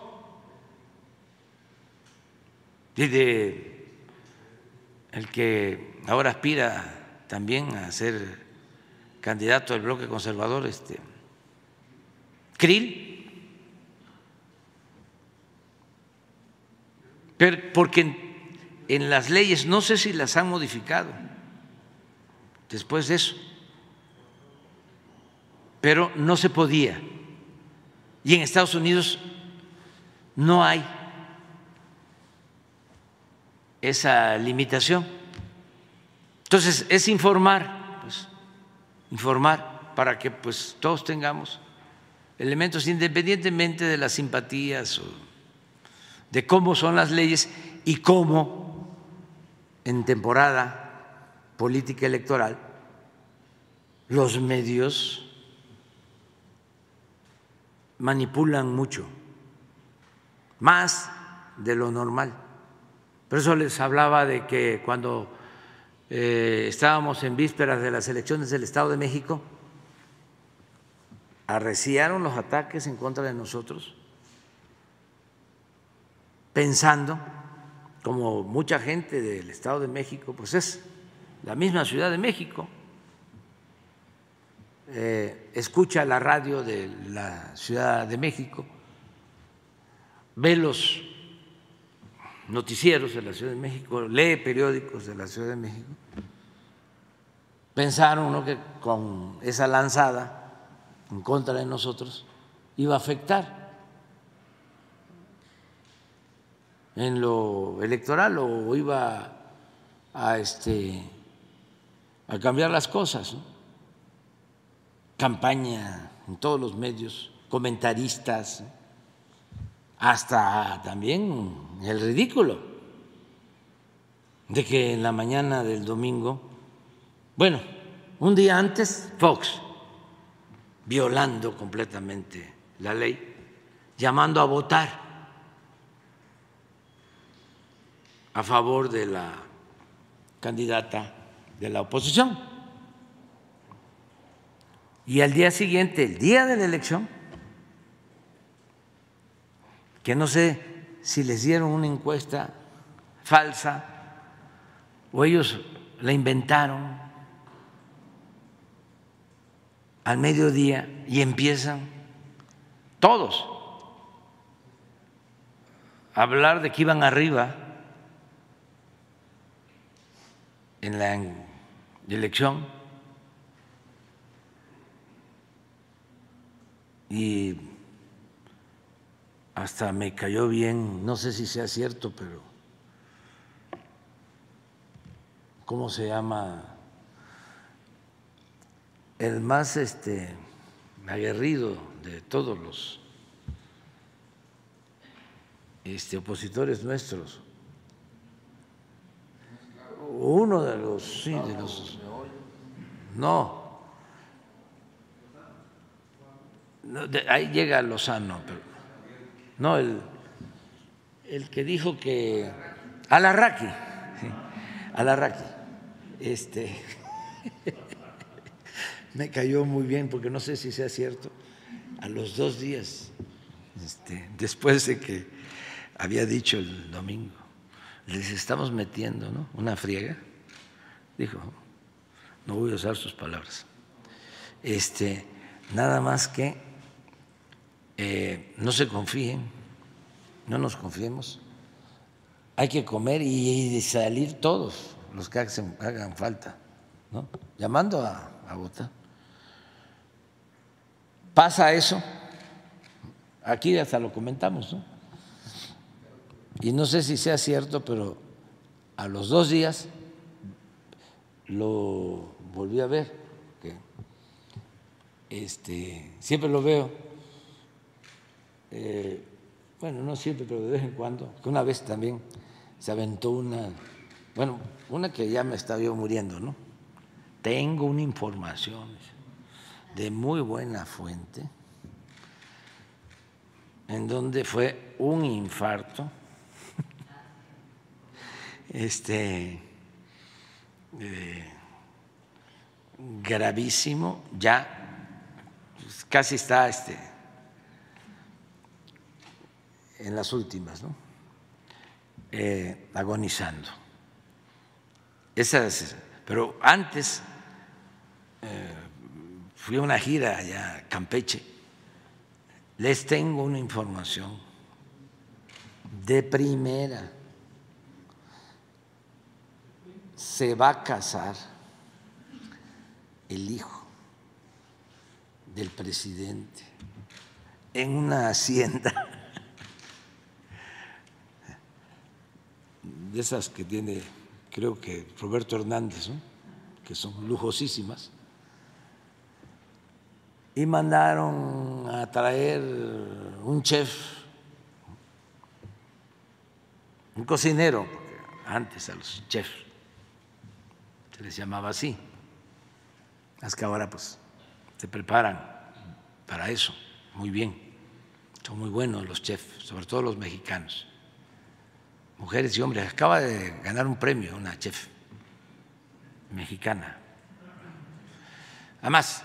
y de el que ahora aspira también a ser candidato del bloque conservador, este Krill, porque en las leyes, no sé si las han modificado después de eso, pero no se podía. Y en Estados Unidos no hay esa limitación. Entonces, es informar, pues, informar para que pues todos tengamos elementos independientemente de las simpatías o de cómo son las leyes y cómo en temporada política electoral los medios manipulan mucho, más de lo normal. Por eso les hablaba de que cuando eh, estábamos en vísperas de las elecciones del Estado de México, arreciaron los ataques en contra de nosotros, pensando como mucha gente del Estado de México, pues es la misma Ciudad de México, eh, escucha la radio de la Ciudad de México, ve los noticieros de la Ciudad de México, lee periódicos de la Ciudad de México, pensaron que con esa lanzada en contra de nosotros iba a afectar en lo electoral o iba a, este, a cambiar las cosas. Campaña en todos los medios, comentaristas, hasta también el ridículo de que en la mañana del domingo, bueno, un día antes, Fox, violando completamente la ley, llamando a votar a favor de la candidata de la oposición. Y al día siguiente, el día de la elección, que no sé si les dieron una encuesta falsa o ellos la inventaron al mediodía y empiezan todos a hablar de que iban arriba en la elección y hasta me cayó bien, no sé si sea cierto, pero ¿cómo se llama? El más este aguerrido de todos los este, opositores nuestros, uno de los, sí, de los, no, ahí llega Lozano, pero, no, el, el que dijo que, Alarraqui, Alarraqui, este, me cayó muy bien, porque no sé si sea cierto, a los dos días, este, después de que había dicho el domingo, les estamos metiendo ¿no? una friega, dijo, no voy a usar sus palabras, este, nada más que eh, no se confíen, no nos confiemos, hay que comer y salir todos los que hagan falta, ¿no? llamando a, a votar. Pasa eso, aquí hasta lo comentamos, ¿no? Y no sé si sea cierto, pero a los dos días lo volví a ver, este, siempre lo veo, eh, bueno, no siempre, pero de vez en cuando, que una vez también se aventó una, bueno, una que ya me estaba yo muriendo, ¿no? Tengo una información de muy buena fuente en donde fue un infarto este eh, gravísimo ya pues, casi está este en las últimas ¿no? Eh, agonizando esas pero antes eh, fui a una gira allá a Campeche, les tengo una información de primera. Se va a casar el hijo del presidente en una hacienda. De esas que tiene, creo que Roberto Hernández, que son lujosísimas. Y mandaron a traer un chef, un cocinero, antes a los chefs les llamaba así, es que ahora pues se preparan para eso muy bien, son muy buenos los chefs, sobre todo los mexicanos, mujeres y hombres. Acaba de ganar un premio una chef mexicana. Además,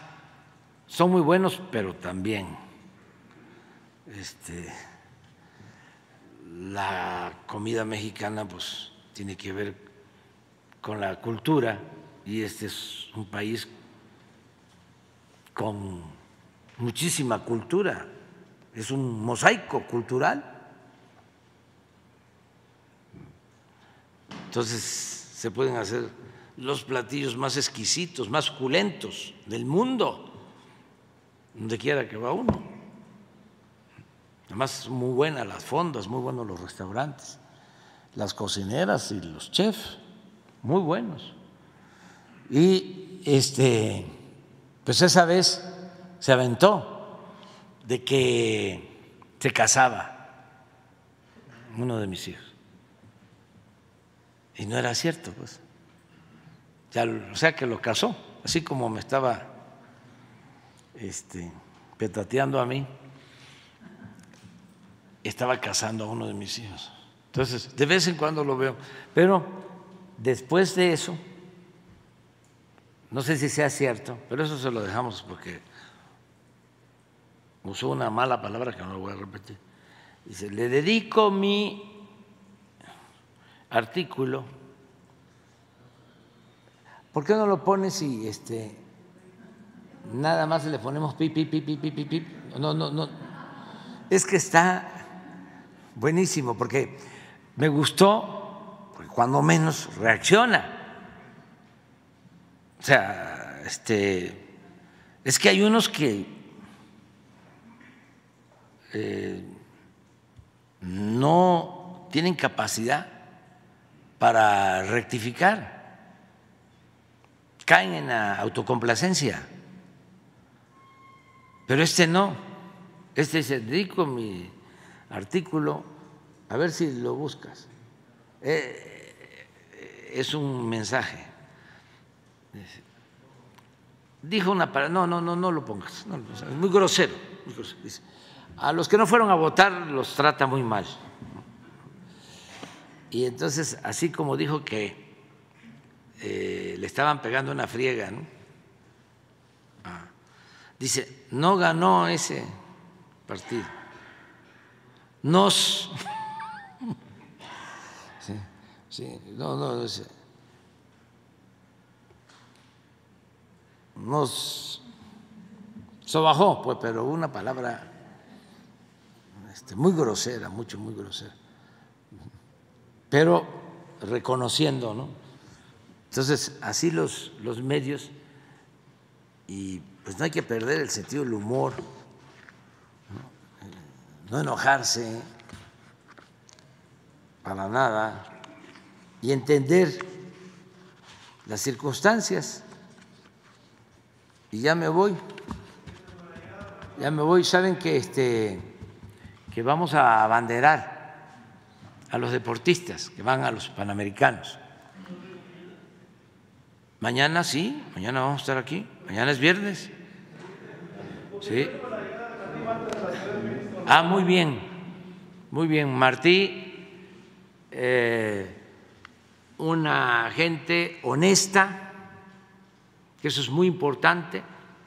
son muy buenos, pero también este, la comida mexicana pues, tiene que ver con la cultura y este es un país con muchísima cultura, es un mosaico cultural. Entonces se pueden hacer los platillos más exquisitos, más suculentos del mundo donde quiera que va uno. Además, muy buenas las fondas, muy buenos los restaurantes, las cocineras y los chefs, muy buenos. Y este, pues esa vez se aventó de que se casaba uno de mis hijos. Y no era cierto, pues. Ya, o sea que lo casó, así como me estaba este, petateando a mí, estaba casando a uno de mis hijos. Entonces, de vez en cuando lo veo. Pero después de eso, no sé si sea cierto, pero eso se lo dejamos porque usó una mala palabra que no lo voy a repetir. Dice, le dedico mi artículo. ¿Por qué no lo pones si este, nada más le ponemos pip, pip, pip, pip, pip, pip. No, no, no. Es que está buenísimo porque me gustó, cuando menos reacciona. O sea, este, es que hay unos que eh, no tienen capacidad para rectificar, caen en la autocomplacencia. Pero este no, este se dedico mi artículo, a ver si lo buscas. Eh, es un mensaje. Dijo una palabra, no, no, no, no lo pongas, es muy grosero. A los que no fueron a votar los trata muy mal. Y entonces, así como dijo que eh, le estaban pegando una friega, ¿no? Dice, no ganó ese partido. Nos. Sí, sí, no, no, dice, nos sobajó, pues, pero una palabra este, muy grosera, mucho, muy grosera. Pero reconociendo, ¿no? Entonces, así los, los medios, y pues no hay que perder el sentido del humor, no, no enojarse para nada y entender las circunstancias. Y ya me voy, ya me voy. Saben que este que vamos a abanderar a los deportistas que van a los panamericanos. Mañana sí, mañana vamos a estar aquí. Mañana es viernes. Sí. Ah, muy bien, muy bien. Martí, eh, una gente honesta, que eso es muy importante,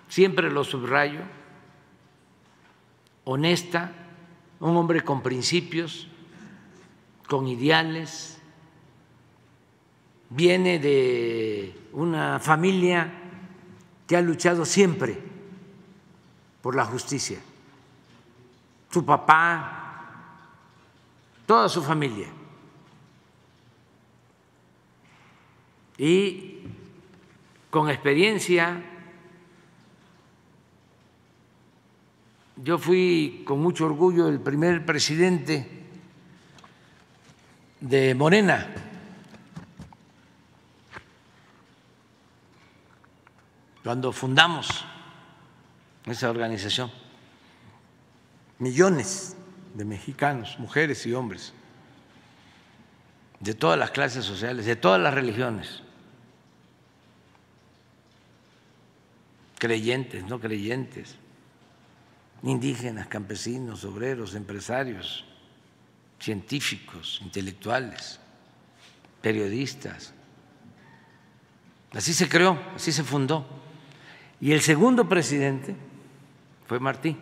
siempre lo subrayo, honesta, un hombre con principios, con ideales, viene de una familia que ha luchado siempre por la justicia. Su papá, toda su familia. Y con experiencia, yo fui con mucho orgullo el primer presidente de Morena. Cuando fundamos esa organización, millones de mexicanos, mujeres y hombres, de todas las clases sociales, de todas las religiones, creyentes, no creyentes, indígenas, campesinos, obreros, empresarios, científicos, intelectuales, periodistas. Así se creó, así se fundó. Y el segundo presidente fue Martí,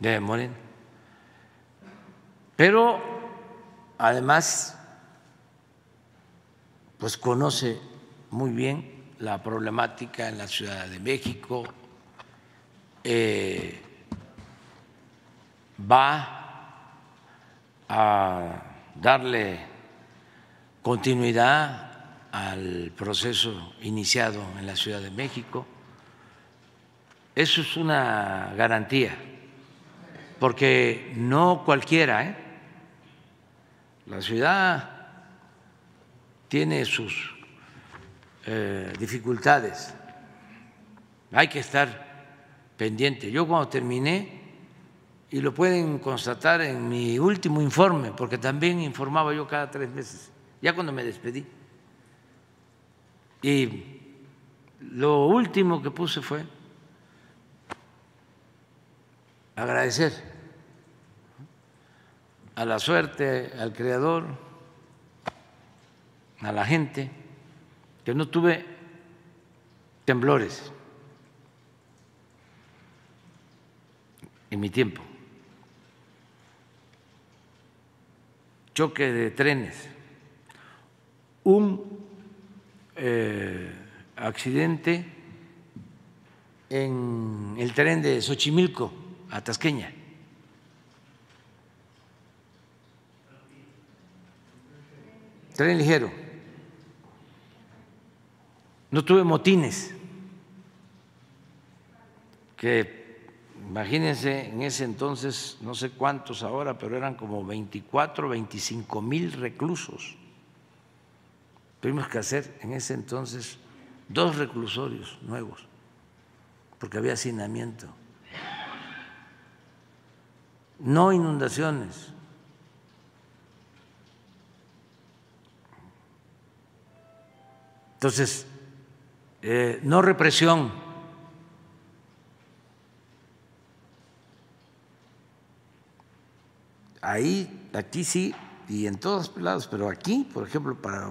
de Morena. Pero además, pues conoce muy bien la problemática en la Ciudad de México, eh, va a darle continuidad al proceso iniciado en la Ciudad de México. Eso es una garantía, porque no cualquiera, ¿eh? la ciudad tiene sus eh, dificultades, hay que estar pendiente. Yo cuando terminé, y lo pueden constatar en mi último informe, porque también informaba yo cada tres meses, ya cuando me despedí y lo último que puse fue agradecer a la suerte, al Creador, a la gente, que no tuve temblores en mi tiempo, choque de trenes, un eh, accidente en el tren de Xochimilco a Tasqueña. Tren ligero. No tuve motines, que imagínense en ese entonces, no sé cuántos ahora, pero eran como 24, 25 mil reclusos Tuvimos que hacer en ese entonces dos reclusorios nuevos, porque había hacinamiento. No inundaciones. Entonces, eh, no represión. Ahí, aquí sí, y en todos lados, pero aquí, por ejemplo, para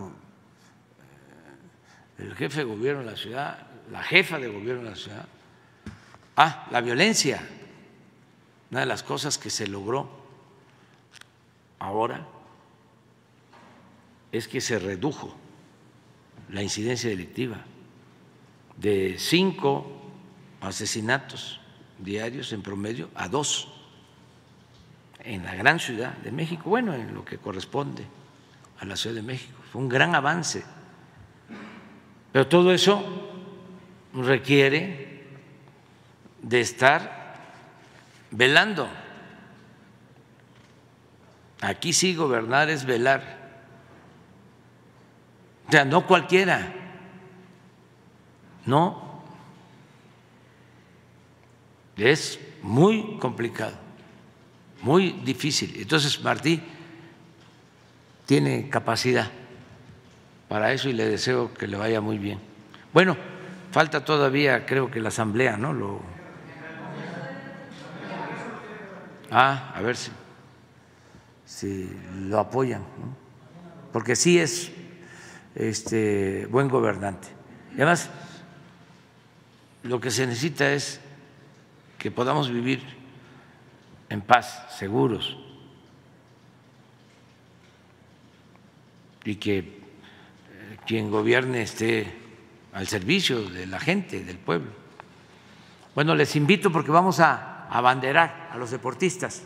el jefe de gobierno de la ciudad la jefa de gobierno de la ciudad. Ah, la violencia, una de las cosas que se logró ahora es que se redujo la incidencia delictiva de cinco asesinatos diarios en promedio a dos en la gran ciudad de México, bueno, en lo que corresponde a la Ciudad de México. Fue un gran avance. Pero todo eso requiere de estar velando. Aquí sí gobernar es velar. O sea, no cualquiera. No. Es muy complicado, muy difícil. Entonces, Martí tiene capacidad para eso y le deseo que le vaya muy bien. Bueno, falta todavía, creo que la asamblea, ¿no? Lo... Ah, a ver si, si lo apoyan, ¿no? porque sí es este, buen gobernante. Además, lo que se necesita es que podamos vivir en paz, seguros, y que eh, quien gobierne esté al servicio de la gente, del pueblo. Bueno, les invito porque vamos a abanderar a los deportistas.